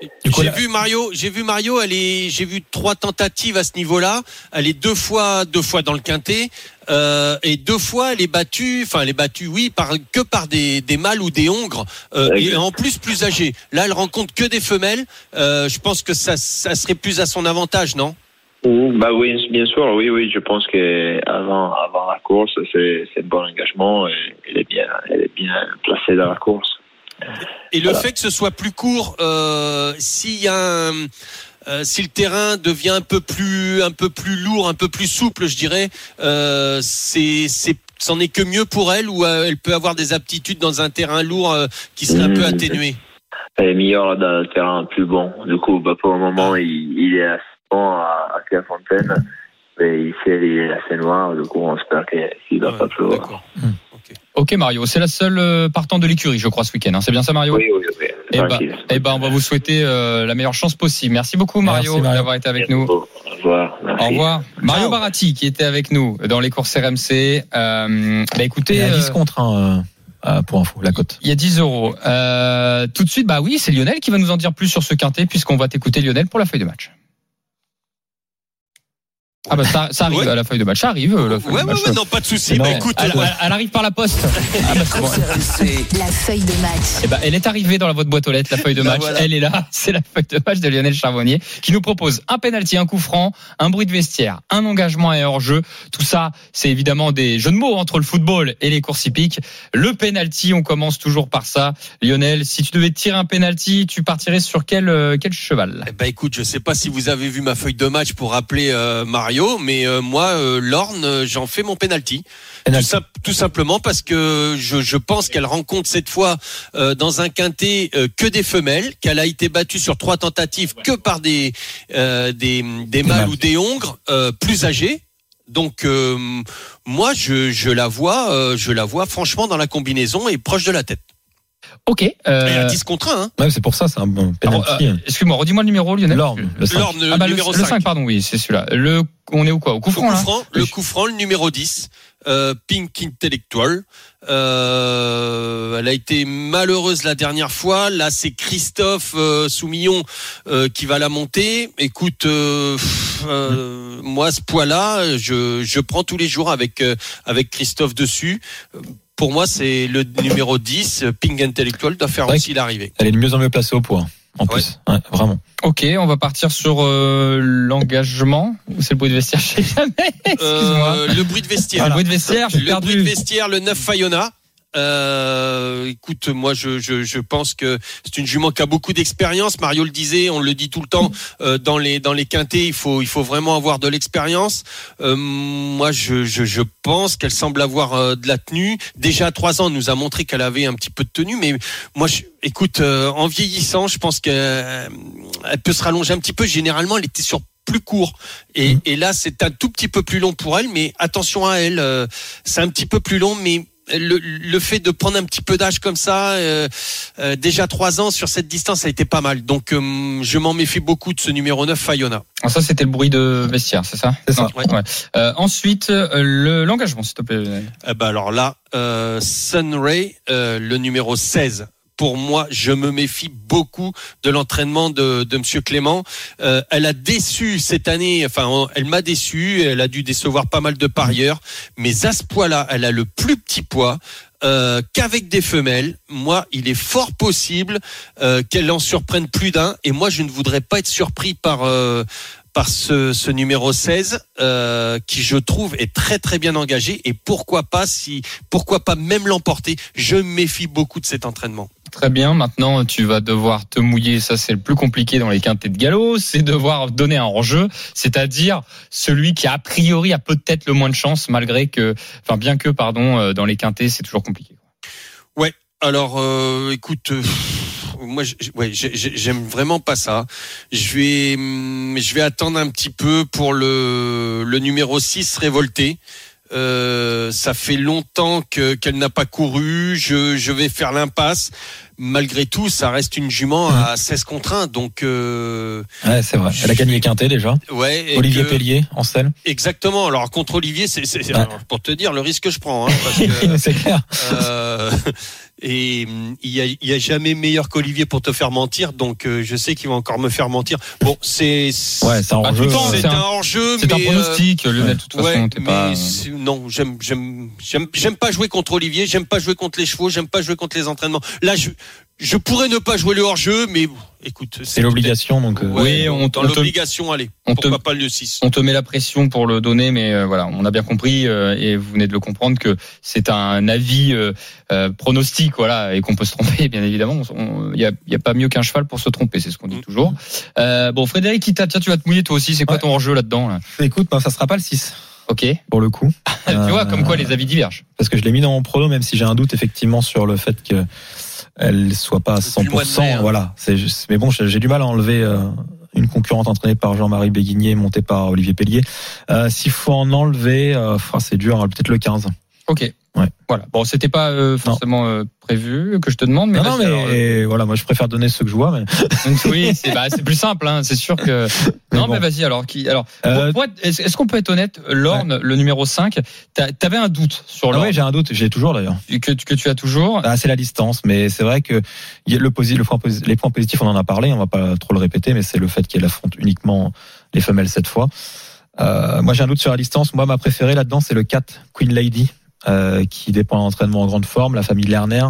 J'ai vu Mario, j'ai vu Mario, elle est, j'ai vu trois tentatives à ce niveau-là. Elle est deux fois, deux fois dans le quintet, euh, et deux fois elle est battue, enfin elle est battue, oui, par que par des, des mâles ou des hongres, euh, et en plus plus âgés. Là, elle rencontre que des femelles. Euh, je pense que ça, ça serait plus à son avantage, non? Mmh, Bah oui, bien sûr, oui, oui. Je pense que avant, avant la course, c'est c'est bon engagement et elle est bien, elle est bien placée dans la course. Et le fait que ce soit plus court, euh, s'il y a un, euh, si le terrain devient un peu plus, un peu plus lourd, un peu plus souple, je dirais, euh, c'est, c'est, c'en est que mieux pour elle ou euh, elle peut avoir des aptitudes dans un terrain lourd qui serait un peu Mmh. atténué? Elle est meilleure dans le terrain plus bon. Du coup, bah, pour le moment, il, il est assez bon à, à Clairefontaine. Mais ici, il est assez noir. Du coup, on espère qu'il qu'il va Ouais, pas pleuvoir. D'accord. Ok Mario, c'est la seule euh, partante de l'écurie, je crois, ce week-end. hein. C'est bien ça Mario? Oui, oui, oui. Eh ben, on va vous souhaiter euh, la meilleure chance possible. Merci beaucoup Mario, Merci, Mario. d'avoir été avec nous. Au revoir. Merci. Au revoir. Mario Ciao. Baratti qui était avec nous dans les courses RMC. Euh, bah écoutez, euh, 10 contre 1 euh, pour info, la cote. il y a 10 euros. Euh, tout de suite, bah oui, c'est Lionel qui va nous en dire plus sur ce quintet puisqu'on va t'écouter Lionel pour la feuille de match. Ah bah ça, ça arrive Ouais. à la feuille de match, ça arrive euh, la feuille Ouais, de ouais, match. ouais, non, pas de souci. Bah, écoute, Elle, euh, elle- elle arrive par la poste. Ah bah, c'est bon. La feuille de match. Eh ben, elle est arrivée dans la votre boîte aux lettres, la feuille de Bah, match. voilà. Elle est là. C'est la feuille de match de Lionel Charbonnier qui nous propose un penalty, un coup franc, un bruit de vestiaire, un engagement et hors-jeu. Tout ça, c'est évidemment des jeux de mots entre le football et les courses hippiques. Le penalty, on commence toujours par ça. Lionel, si tu devais tirer un penalty, tu partirais sur quel, euh, quel cheval? Eh ben écoute, je sais pas si vous avez vu ma feuille de match pour rappeler euh, Mario, mais euh, moi, euh, Lorne, euh, j'en fais mon penalty. Tout, Penalty. sim- tout simplement parce que je, je pense qu'elle rencontre cette fois euh, dans un quintet euh, que des femelles, qu'elle a été battue sur trois tentatives que par des euh, des, des mâles mâles. ou des hongres euh, plus âgés. Donc euh, moi, je, je la vois, euh, je la vois franchement dans la combinaison et proche de la tête. Ok. Et à Euh, 10 contre 1. Hein. Ouais, c'est pour ça, c'est un bon penalty. euh, Excuse-moi, redis-moi le numéro, Lionel. Lorne, le 5. Lorne, le Ah bah, le, numéro le 5. 5, pardon, oui, c'est celui-là. Le, on est où quoi? Au coup Le franc, coup là? franc, le coup franc, le numéro 10, euh, Pink Intellectual. Euh, elle a été malheureuse la dernière fois. Là, c'est Christophe euh, Soumillon euh, qui va la monter. Écoute, euh, pff, euh, moi, ce poids-là, je, je prends tous les jours avec euh, avec Christophe dessus. Pour moi, c'est le numéro 10, euh, Pink Intellectual, doit faire aussi l'arrivée. Elle est de mieux en mieux placée au poids. En Ouais. plus, ouais, vraiment. Ok, on va partir sur euh, l'engagement. Ou c'est le bruit de vestiaire Je sais jamais. Excuse-moi. Euh, le bruit de vestiaire. Ah, le bruit de vestiaire, j'ai Le bruit de vestiaire, le 9 Fayona. Euh, écoute, moi je, je, je pense que c'est une jument qui a beaucoup d'expérience. Mario le disait, on le dit tout le temps euh, dans les dans les quintés, il faut il faut vraiment avoir de l'expérience. Euh, moi je, je, je pense qu'elle semble avoir euh, de la tenue. Déjà à trois ans, elle nous a montré qu'elle avait un petit peu de tenue, mais moi je, écoute, euh, en vieillissant, je pense qu'elle elle peut se rallonger un petit peu. Généralement, elle était sur plus court et, Mhm. et là c'est un tout petit peu plus long pour elle mais attention à elle euh, c'est un petit peu plus long mais le, le fait de prendre un petit peu d'âge comme ça, euh, euh, déjà trois ans sur cette distance, ça a été pas mal. Donc euh, je m'en méfie beaucoup de ce numéro 9, Fayona. Ah, ça, c'était le bruit de vestiaire, c'est ça C'est ça. Non, ouais. Euh, ensuite, euh, le- l'engagement, s'il te plaît. Ben alors là, euh, Sunray, euh, le numéro 16. Pour moi, je me méfie beaucoup de l'entraînement de, de Monsieur Clément. Euh, elle a déçu cette année, enfin, elle m'a déçu. Elle a dû décevoir pas mal de parieurs, mais à ce poids-là, elle a le plus petit poids. Euh, qu'avec des femelles, moi, il est fort possible euh, qu'elle en surprenne plus d'un. Et moi, je ne voudrais pas être surpris par euh, par ce, ce numéro 16 euh, qui je trouve est très très bien engagé et pourquoi pas si pourquoi pas même l'emporter je méfie beaucoup de cet entraînement Très bien. Maintenant, tu vas devoir te mouiller. Ça, c'est le plus compliqué dans les quintés de galop. C'est devoir donner un enjeu, c'est-à-dire celui qui a priori a peut-être le moins de chance, malgré que, enfin, bien que, pardon, euh, dans les quintés, c'est toujours compliqué. alors euh, écoute euh, moi je- ouais, j'aime vraiment pas ça je vais hum, je vais attendre un petit peu pour le le numéro 6 révolté Euh, ça fait longtemps que qu'elle n'a pas couru. Je, je vais faire l'impasse. Malgré tout, ça reste une jument à 16 contre 1. Donc, euh, Ouais, c'est vrai. Elle a gagné Quintet déjà. ouais. Olivier que- Pellier en selle. Exactement. Alors contre Olivier, c'est pour te dire le risque que je prends, hein, c'est clair. euh, Et hum, il y a, y a jamais meilleur qu'Olivier pour te faire mentir. Donc euh, je sais qu'il va encore me faire mentir. Bon, c'est Ouais, c'est un temps, c'est un hors-jeu, C'est un euh, pronostic, Lionel, de toute Ouais, façon. mais pas... non, j'aime, j'aime, j'aime, j'aime pas jouer contre Olivier, j'aime pas jouer contre les chevaux, j'aime pas jouer contre les entraînements. Là, je, je pourrais ne pas jouer le hors-jeu, mais écoute, C'est l'obligation, donc. euh, Oui, on- dans l'obligation, allez. on te- pas le 6 On te met la pression pour le donner, mais euh, voilà, on a bien compris euh, et vous venez de le comprendre que c'est un avis euh, euh, pronostic, voilà, et qu'on peut se tromper, bien évidemment. Il n'y a, y a pas mieux qu'un cheval pour se tromper, c'est ce qu'on dit Mm. toujours. Euh, bon, Frédéric, qui t'a- tiens, tu vas te mouiller toi aussi. C'est quoi Ouais. ton hors-jeu là-dedans là? Écoute, ben, ça sera pas le 6 Ok. pour le coup. tu vois, comme quoi les avis divergent. parce que je l'ai mis dans mon prono, même si j'ai un doute effectivement sur le fait que elle soit pas à Depuis le mois de 100%. mai, hein. Voilà, juste- mais bon, j'ai du mal à enlever euh, une concurrente entraînée par Jean-Marie Béguigné, montée par Olivier Pellier. Euh, S'il faut en enlever, euh, c'est dur, hein, peut-être le 15. Ok. Ouais. Voilà. Bon, c'était pas euh, forcément euh, prévu que je te demande, mais non, non, mais alors, euh, voilà, moi je préfère donner ceux que je vois. Mais donc, oui, c'est bah, c'est plus simple, hein, c'est sûr que. Mais non, bon. mais vas-y. Alors, qui Alors, est-ce qu'on peut être honnête, Lorne, le numéro 5 t'a- T'avais un doute sur ah Lorne ouais, j'ai un doute, j'ai toujours d'ailleurs. que, que tu as toujours. Ah, c'est la distance, mais c'est vrai que le, posi- le point les points positifs, on en a parlé, on va pas trop le répéter, mais c'est le fait qu'elle affronte uniquement les femelles cette fois. Moi, j'ai un doute sur la distance. Moi, ma préférée là-dedans, c'est le 4 Queen Lady, euh, qui dépend d'un entraînement en grande forme, la famille Lerner,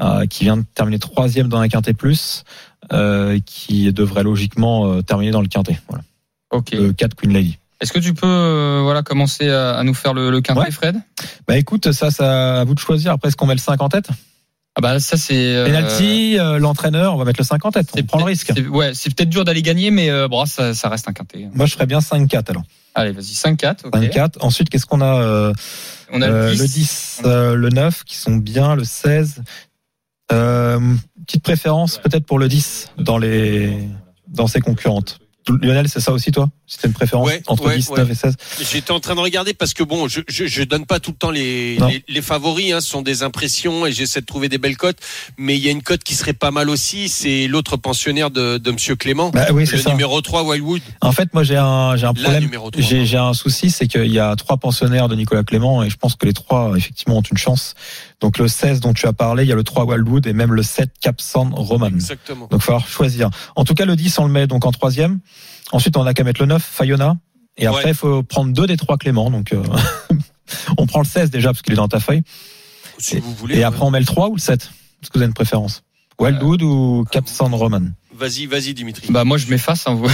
euh, qui vient de terminer troisième dans un quintet plus, euh, qui devrait logiquement terminer dans le quintet. Voilà. Ok. Le 4 Queen Lady. Est-ce que tu peux voilà commencer à, à nous faire le, le quintet, Ouais. Fred? Bah écoute, ça, ça à vous de choisir. Après, est-ce qu'on met le 5 en tête? Ah bah ça c'est. euh, Penalty, euh, l'entraîneur, on va mettre le 5 en tête. On c'est prend le risque. c'est- Ouais, c'est peut-être dur d'aller gagner, mais euh, bon, ça, ça reste un quintet. Moi, je ferais bien 5-4 alors. Allez, vas-y, 5-4. ok. 5-4. Ensuite, qu'est-ce qu'on a euh, On a euh, le 10. le 10, euh, le 9 qui sont bien, le 16. Euh, petite préférence peut-être pour le 10 dans les dans ses concurrentes. Lionel, c'est ça aussi toi? C'était une préférence Ouais, entre ouais, 10, ouais. 9 et 16 J'étais en train de regarder parce que bon, je, je, je donne pas tout le temps les, les, les favoris, hein, ce sont des impressions et j'essaie de trouver des belles cotes. Mais il y a une cote qui serait pas mal aussi, c'est l'autre pensionnaire de, de Monsieur Clément, Bah oui, c'est le ça. numéro 3 Wildwood. En fait, moi j'ai un j'ai un problème. numéro 3. J'ai j'ai un souci, c'est qu'il y a trois pensionnaires de Nicolas Clément et je pense que les trois effectivement ont une chance. Donc le 16 dont tu as parlé, il y a le 3 Wildwood et même le 7 Capsan Roman. Exactement. Donc, il va falloir choisir. En tout cas, le 10, on le met donc en troisième. Ensuite, on a qu'à mettre le 9, Fayona. Et après, il Ouais. faut prendre deux des trois Clément. Donc, euh, on prend le 16 déjà, parce qu'il est dans ta feuille. Si vous voulez. Et ouais. après, on met le 3 ou le 7 Est-ce que vous avez une préférence? Wildwood ou Cap San Roman? Vas-y, vas-y, Dimitri. Bah moi je m'efface. Hein, vous...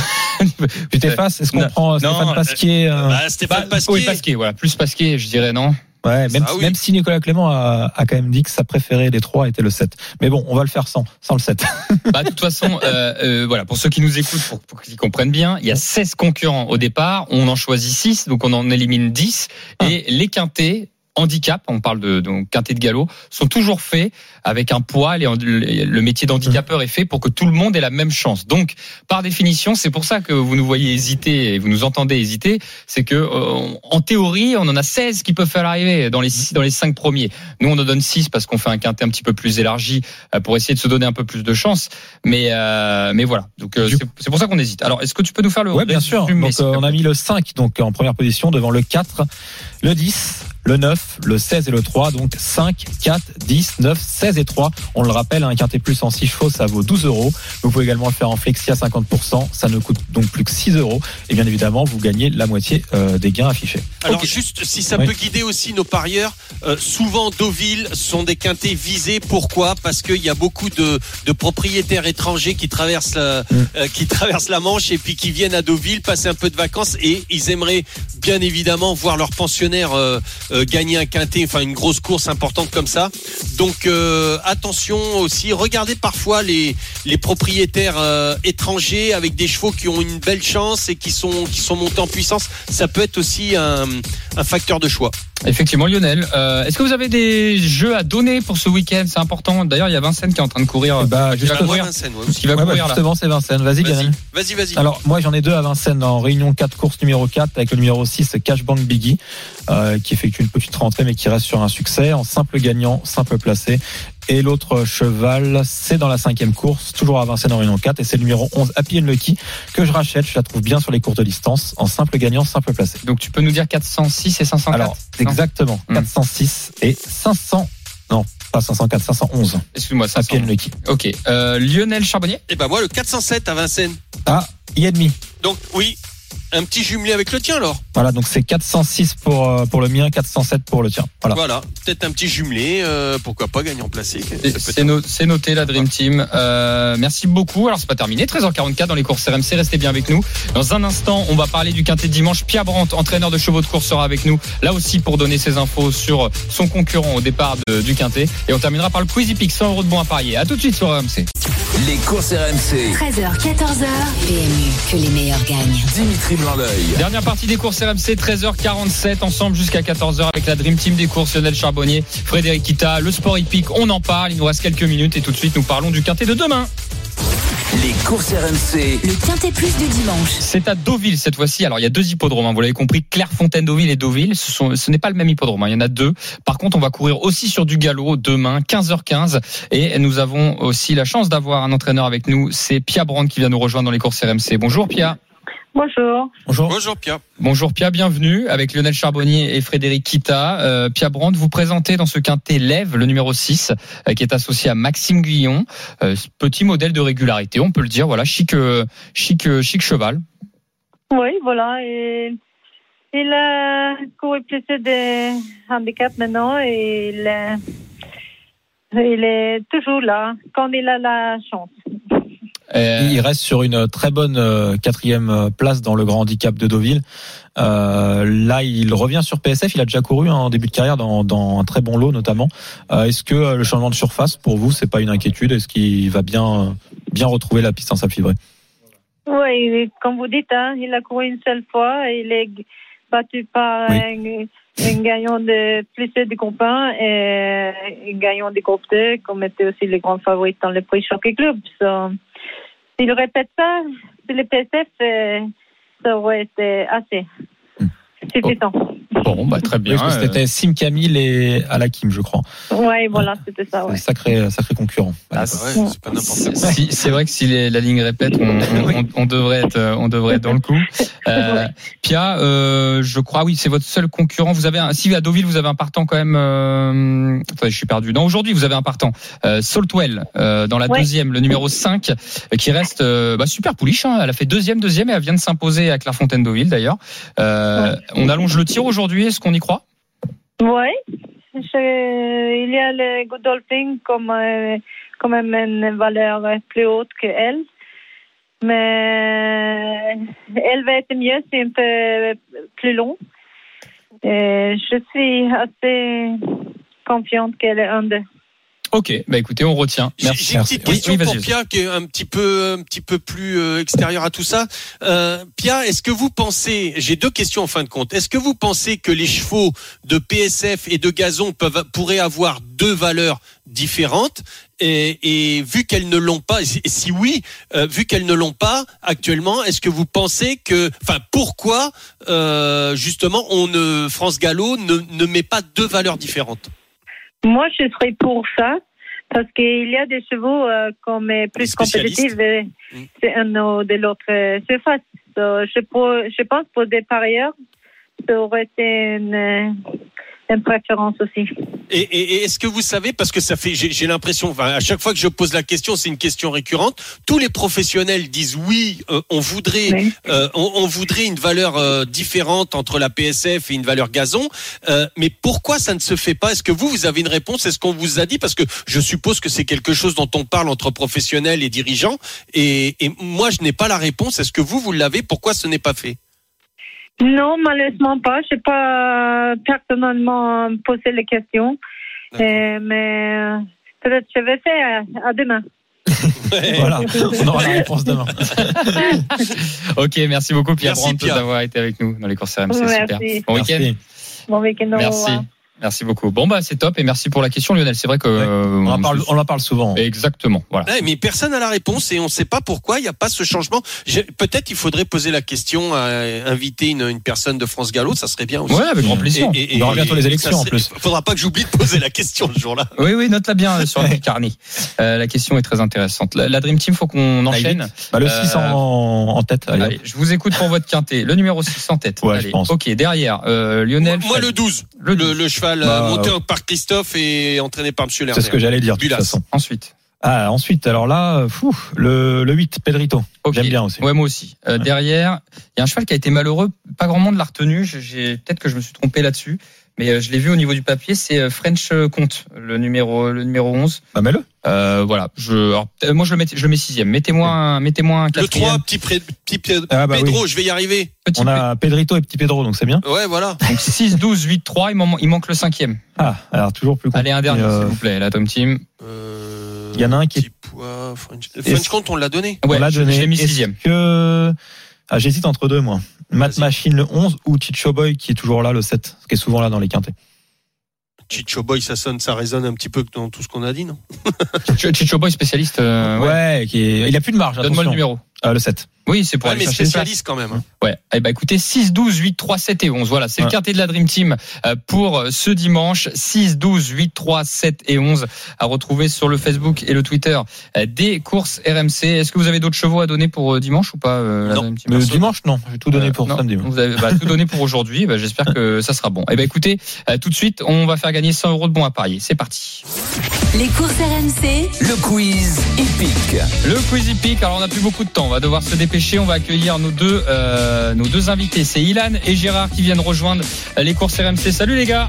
Tu t'effaces Est-ce qu'on prend Stéphane Pasquier euh, Bah, Stéphane Bah, Pasquier. Oui, Pasquier, voilà, plus Pasquier, je dirais non? Ouais, même, Ah oui. même si Nicolas Clément a, a quand même dit que sa préférée des trois était le 7. Mais bon, on va le faire sans, sans le 7. Bah, de toute façon, euh, euh, voilà, pour ceux qui nous écoutent, pour, pour qu'ils comprennent bien, il y a 16 concurrents au départ, on en choisit 6, donc on en élimine 10, et les quintés, handicap, on parle de donc quintet de galop, sont toujours faits avec un poids. les- le métier d'handicapeur est fait pour que tout le monde ait la même chance. Donc, par définition, c'est pour ça que vous nous voyez hésiter et vous nous entendez hésiter, c'est que euh, en théorie, on en a 16 qui peuvent faire l'arrivée dans les six- dans les 5 premiers. Nous, on en donne 6 parce qu'on fait un quintet un petit peu plus élargi euh, pour essayer de se donner un peu plus de chance. Mais euh, mais voilà. Donc euh, c'est pour ça qu'on hésite. Alors, est-ce que tu peux nous faire le Ouais, bien sûr. Donc, euh, on a mis le 5 donc en première position devant le 4, le 10, le 9, le 16 et le 3. Donc 5, 4, 10, 9, 16 et 3. On le rappelle, un quintet plus en 6 chevaux, ça vaut 12 euros. Vous pouvez également le faire en flexi à 50%. Ça ne coûte donc plus que 6 euros. Et bien évidemment, vous gagnez la moitié euh, des gains affichés. Alors Ok. juste si ça Oui. peut guider aussi nos parieurs, euh, souvent Deauville sont des quintés visés. Pourquoi? Parce qu'il y a beaucoup de, de propriétaires étrangers qui traversent la, Mm. euh, qui traversent la Manche et puis qui viennent à Deauville passer un peu de vacances et ils aimeraient bien évidemment voir leurs pensionnaires euh, gagner un quintet, enfin une grosse course importante comme ça. Donc euh, attention aussi, regardez parfois les propriétaires euh, étrangers avec des chevaux qui ont une belle chance et qui sont montés en puissance. Ça peut être aussi un facteur de choix. Effectivement, Lionel. Euh, Est-ce que vous avez des jeux à donner pour ce week-end? C'est important. D'ailleurs, il y a Vincennes qui est en train de courir. Eh bah, va justement, courir. Vincennes, ouais. Qui va Ouais, bah, courir là. justement, c'est Vincennes. Vas-y, Vas-y, Lionel. vas-y, vas-y. Alors moi j'en ai deux à Vincennes en réunion 4 course numéro 4 avec le numéro 6 Cashbank Biggie euh, qui effectue une petite rentrée mais qui reste sur un succès en simple gagnant, simple placé. Et l'autre cheval c'est dans la cinquième course, toujours à Vincennes en réunion 4 et c'est le numéro 11 Happy and Lucky que je rachète, je la trouve bien sur les courtes distances en simple gagnant, simple placé. Donc, tu peux nous dire 406 et 504 Alors exactement Hmm. 406 et 500 non Pas 504, 511. Excuse-moi, ça À Pied Noki. Ok. Euh, Lionel Charbonnier? Et ben moi le 407 à Vincennes. Ah, il y demi. Donc oui, un petit jumelé avec le tien alors. Voilà, donc c'est 406 pour, euh, pour le mien, 407 pour le tien. Voilà. Voilà, peut-être un petit jumelé, euh, pourquoi pas gagnant placé. C'est no- noté la Dream Team. Euh, merci beaucoup. Alors c'est pas terminé. 13h44 dans les courses RMC. Restez bien avec nous. Dans un instant, on va parler du quintet de dimanche. Pierre Brandt, entraîneur de chevaux de course, sera avec nous. Là aussi pour donner ses infos sur son concurrent au départ de- du quintet. Et on terminera par le Quizy Pick 100 euros de bons à parier. À tout de suite sur RMC. Les courses RMC. 13h, 14h. PMU, que les meilleurs gagnent. Dimitri Dernière partie des courses RMC, 13h47, ensemble jusqu'à 14h avec la Dream Team des courses, Lionel Charbonnier, Frédéric Kita, le sport hippique, on en parle, il nous reste quelques minutes et tout de suite nous parlons du quintet de demain. Les courses RMC. Le Quintet Plus du dimanche. C'est à Deauville cette fois-ci. Alors il y a deux hippodromes, hein, vous l'avez compris, Clairefontaine-Deauville et Deauville. Ce, sont, ce n'est pas le même hippodrome, hein, il y en a deux. Par contre, on va courir aussi sur du galop demain, 15h15. Et nous avons aussi la chance d'avoir un entraîneur avec nous. C'est Pia Brand qui vient nous rejoindre dans les courses RMC. Bonjour Pia. Bonjour. Bonjour. Bonjour Pierre. Bonjour Pia, bienvenue avec Lionel Charbonnier et Frédéric Kita. Euh, Pia Brandt, vous présentez dans ce quintet Lève, le numéro 6, euh, qui est associé à Maxime Guillon. Euh, petit modèle de régularité, on peut le dire, voilà, chic, chic, chic cheval. Oui, voilà. Et il a couru plus de handicap maintenant et il est toujours là quand il a la chance. Euh, Il reste sur une très bonne euh, quatrième euh, place dans le grand handicap de Deauville. Euh, là, il revient sur PSF. Il a déjà couru en début de carrière dans, dans un très bon lot, notamment. Euh, Est-ce que le changement de surface, pour vous, c'est pas une inquiétude? Est-ce qu'il va bien bien retrouver la piste en sable fibré Oui, comme vous dites, hein, il a couru une seule fois et il est battu par Oui. un, un gagnant de plus de copains et un gagnant de groupe 2, comme étaient aussi les grands favoris dans le prix Choc Club. So, S'il répète ça, le PSF, euh, ça aurait été assez Hmm. suffisant. bon, bah, très bien. Oui, que euh, C'était Sim Camille et Alakim, je crois. Oui, voilà, c'était ça. Ouais. Sacré sacré concurrent. Ah, Ouais, c'est pas n'importe quoi. si- c'est vrai que si les- la ligne répète, on, on- on- on devrait être, euh, on devrait être dans le coup. Euh, Pia, euh, je crois, oui, c'est votre seul concurrent. Vous avez un, si à Deauville, vous avez un partant quand même. Euh, attendez, je suis perdu. Non, aujourd'hui, vous avez un partant. Euh, Saltwell, euh, dans la Ouais. deuxième, le numéro 5, euh, qui reste euh, bah, super pouliche. Hein. Elle a fait deuxième, deuxième, et elle vient de s'imposer à Clairefontaine-Deauville d'ailleurs. Euh, On allonge le tir aujourd'hui. Est-ce qu'on y croit? Oui, il y a le Godolphin comme euh, quand même une valeur plus haute que elle. Mais elle va être mieux, c'est un peu plus long. Et je suis assez confiante qu'elle est un de. Ok, bah écoutez, on retient. J'ai Merci. j'ai une petite question oui, pour. Pia qui est un petit peu, un petit peu plus euh, extérieure à tout ça. Euh, Pia, est-ce que vous pensez, j'ai deux questions en fin de compte. Est-ce que vous pensez que les chevaux de PSF et de gazon peuvent, pourraient avoir deux valeurs différentes? Et, et vu qu'elles ne l'ont pas, et si oui, euh, vu qu'elles ne l'ont pas actuellement, est-ce que vous pensez que, enfin, pourquoi euh, justement on ne France Gallo ne, ne met pas deux valeurs différentes? Moi, je serais pour ça. Parce qu'il y a des chevaux euh, comme plus compétitifs Mm. c'est un autre de l'autre euh, surface. So, je, pour- je pense pour des parieurs, ça aurait été une, euh, une préférence aussi. Et, et- et est-ce que vous savez, parce que ça fait, j'ai j'ai l'impression, enfin, à chaque fois que je pose la question, c'est une question récurrente. Tous les professionnels disent oui, euh, on voudrait, Oui. euh, on, on voudrait une valeur euh, différente entre la PSF et une valeur gazon. Euh, mais pourquoi ça ne se fait pas? Est-ce que vous, vous avez une réponse? Est-ce qu'on vous a dit Parce que je suppose que c'est quelque chose dont on parle entre professionnels et dirigeants. Et, et moi, je n'ai pas la réponse. Est-ce que vous, vous l'avez? Pourquoi ce n'est pas fait? Non, malheureusement pas. Je n'ai pas personnellement posé les questions. Euh, mais euh, peut-être je vais faire à, demain. Voilà, on aura la réponse demain. Ok, merci beaucoup Pierre Merci, Brandt d'avoir été avec nous dans les courses RMC. Merci. Super. Bon week-end. Bon week-end. Merci. Merci beaucoup. Bon bah c'est top et merci pour la question Lionel. C'est vrai que Ouais. euh, On en parle, on en parle souvent. Exactement. Voilà. Ouais, mais personne n'a la réponse et on ne sait pas pourquoi il n'y a pas ce changement. Peut-être il faudrait poser la question à inviter une, une personne de France Gallo, ça serait bien aussi. Ouais, avec grand plaisir. Il y aura bientôt les élections, en plus. Faudra pas que j'oublie de poser la question le jour-là. Oui, oui, note-la bien euh, sur le carnet. Euh, la question est très intéressante. La, la Dream Team, faut qu'on Allez, enchaîne. Bah, le Euh, 6 en, en tête. Allez, Allez, je vous écoute pour votre quintet. Le numéro 6 en tête. Ouais, Allez, je pense. Ok, derrière, euh, Lionel. Moi le 12, Le le, 12. le cheval cheval euh, Bah, monté par Christophe et entraîné par Monsieur Lerner. C'est ce que j'allais dire de toute façon. Ensuite. Ah, ensuite, alors là, fou, le, le 8, Pedrito. Ok. J'aime bien aussi. Ouais, moi aussi. Euh, Derrière, il y a un cheval qui a été malheureux. Pas grand monde l'a retenu. Peut-être que je me suis trompé là-dessus, mais euh, je l'ai vu au niveau du papier. C'est euh, French Comte, le numéro le numéro 11. Bah, mets-le. Euh, voilà. Je, alors, euh, moi je le mets, je le mets sixième. Mettez-moi un, mettez-moi un Le quatrième. 3, petit, pré- petit Pe- Ah, bah Pedro, je vais y arriver. Petit On a Pedrito et Petit Pedro, donc c'est bien. Ouais, voilà. Donc 6, 12, 8, 3, il, m'en- il manque le cinquième. Ah, alors toujours plus Allez, un dernier, Euh, s'il vous plaît, la Tom Team. Euh, Il y en a un qui est- petit poids, French, French Comte, on l'a donné. Ouais, on l'a donné. je l'ai mis Est-ce sixième. Que... Ah, j'hésite entre deux, moi. Matt. Machine le 11 ou Chicho Boy qui est toujours là le 7, qui est souvent là dans les quintés. Chicho Boy, ça sonne, ça résonne un petit peu dans tout ce qu'on a dit, non? Chicho Chicho Boy spécialiste. euh, ouais. ouais, qui est... il a plus de marge, Donne-moi le numéro. Euh, le 7. Oui, c'est pour Ouais, aller mais chercher spécialiste quand même. hein. Ouais. Eh ben écoutez, 6, 12, 8, 3, 7 et 11. Voilà, c'est le quartier de la Dream Team euh, pour euh, ce dimanche. 6, 12, 8, 3, 7 et 11 à retrouver sur le Facebook et le Twitter euh, des courses RMC. Est-ce que vous avez d'autres chevaux à donner pour dimanche ou pas euh, la Non. Mais dimanche, non. J'ai tout donné Euh, pour non, samedi. Vous avez bah, tout donné pour aujourd'hui. Bah, J'espère que ça sera bon. Eh ben écoutez, tout de suite, on va faire gagner 100 euros de bons à parier. C'est parti. Les courses RMC, Le quiz épique. Le quiz hippique. Alors on n'a plus beaucoup de temps. On va devoir se dépêcher. On va accueillir nos deux, euh, nos deux invités. C'est Ilan et Gérard qui viennent rejoindre les courses RMC. Salut les gars.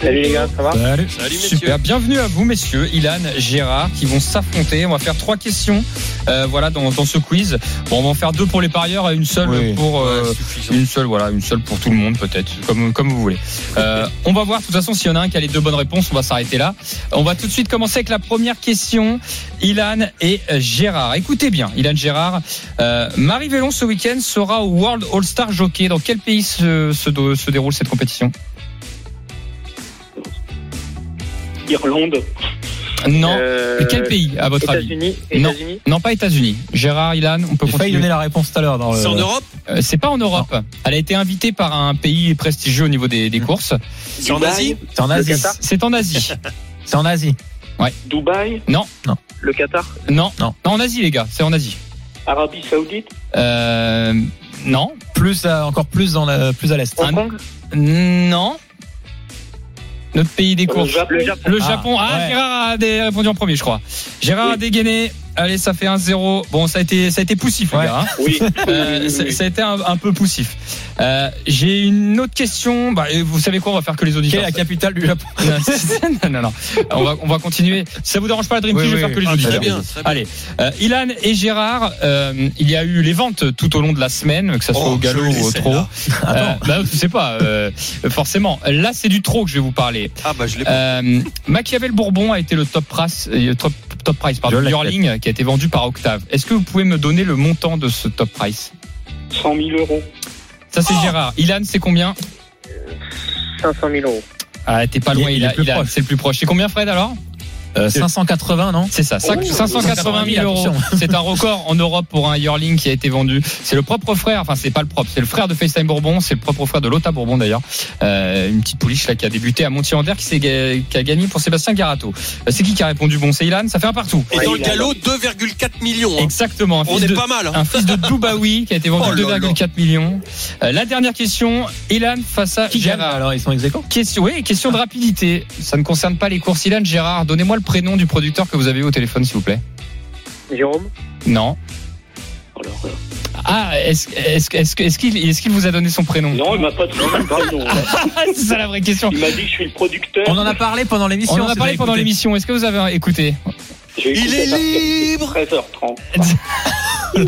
Salut les gars, ça va Salut. Salut, messieurs. Super, bienvenue à vous messieurs, Ilan, Gérard, qui vont s'affronter. On va faire trois questions, euh, voilà, dans, dans ce quiz. Bon, on va en faire deux pour les parieurs et une seule Oui. pour euh, Ouais, une seule, voilà, une seule pour tout le monde peut-être, comme comme vous voulez. Euh, on va voir de toute façon s'il y en a un qui a les deux bonnes réponses. On va s'arrêter là. On va tout de suite commencer avec la première question, Ilan et Gérard. Écoutez bien, Ilan Gérard. Euh, Marie Vélon ce week-end sera au World All Star Jockey. Dans quel pays se, se, se déroule cette compétition? Irlande. Non. Euh, Quel pays à votre avis Non. États-Unis Non, pas États-Unis. Gérard, Ilan, on peut J'ai failli donner la réponse tout à l'heure dans le. C'est en Europe Euh, c'est pas en Europe. Elle a été invitée par un pays prestigieux au niveau des, des courses. C'est en Asie C'est en Asie. C'est en Asie. C'est en Asie. Dubaï, Le Qatar Non. Non. Non, en Asie, les gars. C'est en Asie. Arabie Saoudite, Euh, non. Plus à- encore plus dans la, plus à l'est. Un- Hong Kong Non. Notre pays des le courses. Japon, Le Japon. Le Ah, Japon. Ah, ouais. Gérard a répondu en premier, je crois. Gérard Oui. a dégainé. Allez, ça fait 1-0. Bon, ça a été, ça a été poussif, les Ouais. gars. hein. Oui, Euh, oui, oui, ça, oui. ça a été un, un peu poussif. Euh, J'ai une autre question. Bah, vous savez quoi On va faire que les Quelle auditeurs. est la capitale du Japon non, non, non. On va, on va continuer. Si ça vous dérange pas la Dream Team, je vais faire que les auditeurs. Très bien, très bien. Allez, euh, Ilan et Gérard, il y a eu les ventes tout au long de la semaine, que ça soit Oh, au galop ou au trot. Euh, bah, je sais pas, forcément. Là, c'est du trot que je vais vous parler. Ah bah je l'ai Machiavel Bourbon a été le top price, top, top price pardon, qui a été vendu par Octave. Est-ce que vous pouvez me donner le montant de ce top price 100 000 euros. Ça, c'est Oh Gérard. Ilan, c'est combien 500 000 euros. Ah, t'es pas Il loin, il plus Ilan, proche. c'est le plus proche. C'est combien, Fred, alors? Euh, 580, non C'est ça, cinq- Oh, 580 000 euros. C'est un record en Europe pour un yearling qui a été vendu. C'est le propre frère, enfin c'est pas le propre, c'est le frère de FaceTime Bourbon, c'est le propre frère de Lota Bourbon d'ailleurs. Euh, une petite pouliche là qui a débuté à Montier-en-Der qui, qui a gagné pour Sébastien Garato. Euh, C'est qui qui a répondu? Bon, c'est Ilan, ça fait un partout. Et Ouais, dans le galop, 2,4 millions. hein. Exactement. On est de, pas mal. hein. un fils de Dubaoui qui a été vendu Oh là là. 2,4 millions. Euh, la dernière question, Ilan face à Qui gagne Gérard. alors? Ils sont ex aequo Question, oui, question de rapidité. Ça ne concerne pas les courses. Ilan, Gérard, donnez-moi le prénom du producteur que vous avez eu au téléphone, s'il vous plaît. Jérôme Non. Oh. Ah, est-ce que- est-ce qu'il est-ce qu'il vous a donné son prénom Non, il m'a pas donné le prénom. Ah, C'est ça la vraie question. Il m'a dit que je suis le producteur. On en a parlé pendant l'émission. On en a parlé pendant l'émission. Est-ce que vous avez écouté Il est libre 13h30.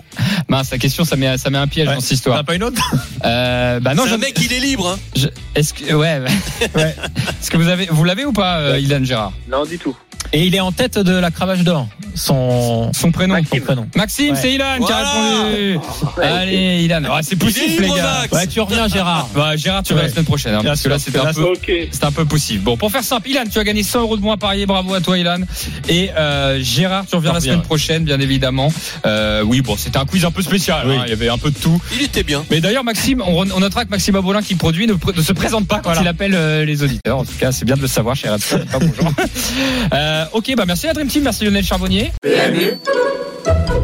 Mince, la question, ça met ça met un piège Ouais. dans cette histoire. as pas une autre Euh, bah non, C'est un mec, il est libre. hein. je- est-ce que ouais, ouais. Est-ce que vous avez vous l'avez ou pas, euh, Ilan Gérard? Non, du tout. Et il est en tête de la cravache d'or. Son, Son prénom. son prénom. Maxime, Ouais. c'est Ilan qui a répondu. Allez, Ilan. Ah, c'est poussif, les gars. Ouais, tu reviens, Gérard. Bah, Gérard, tu reviens Ouais. la semaine prochaine, hein, parce que là, c'était un peu. Ok. C'est un peu possible. Bon, pour faire simple, Ilan, tu as gagné 100 euros de moins à parier. Bravo à toi, Ilan. Et euh, Gérard, tu reviens la semaine prochaine, bien évidemment. Euh, oui, bon, c'était un quiz un peu spécial. Oui. hein, Il y avait un peu de tout. Il était bien. Mais d'ailleurs, Maxime, on, on notera que Maxime Abolin qui produit ne, pr- ne se présente pas quand il appelle euh, les auditeurs. En tout cas, c'est bien de le savoir. Pas bonjour. Euh, ok, bah merci la Dream Team, merci Lionel Charbonnier.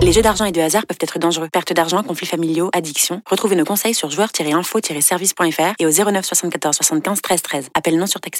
Les jeux d'argent et de hasard peuvent être dangereux. Perte d'argent, conflits familiaux, addiction. Retrouvez nos conseils sur joueurs-info-service.fr et au 09 74 75 13 13. Appel non surtaxé.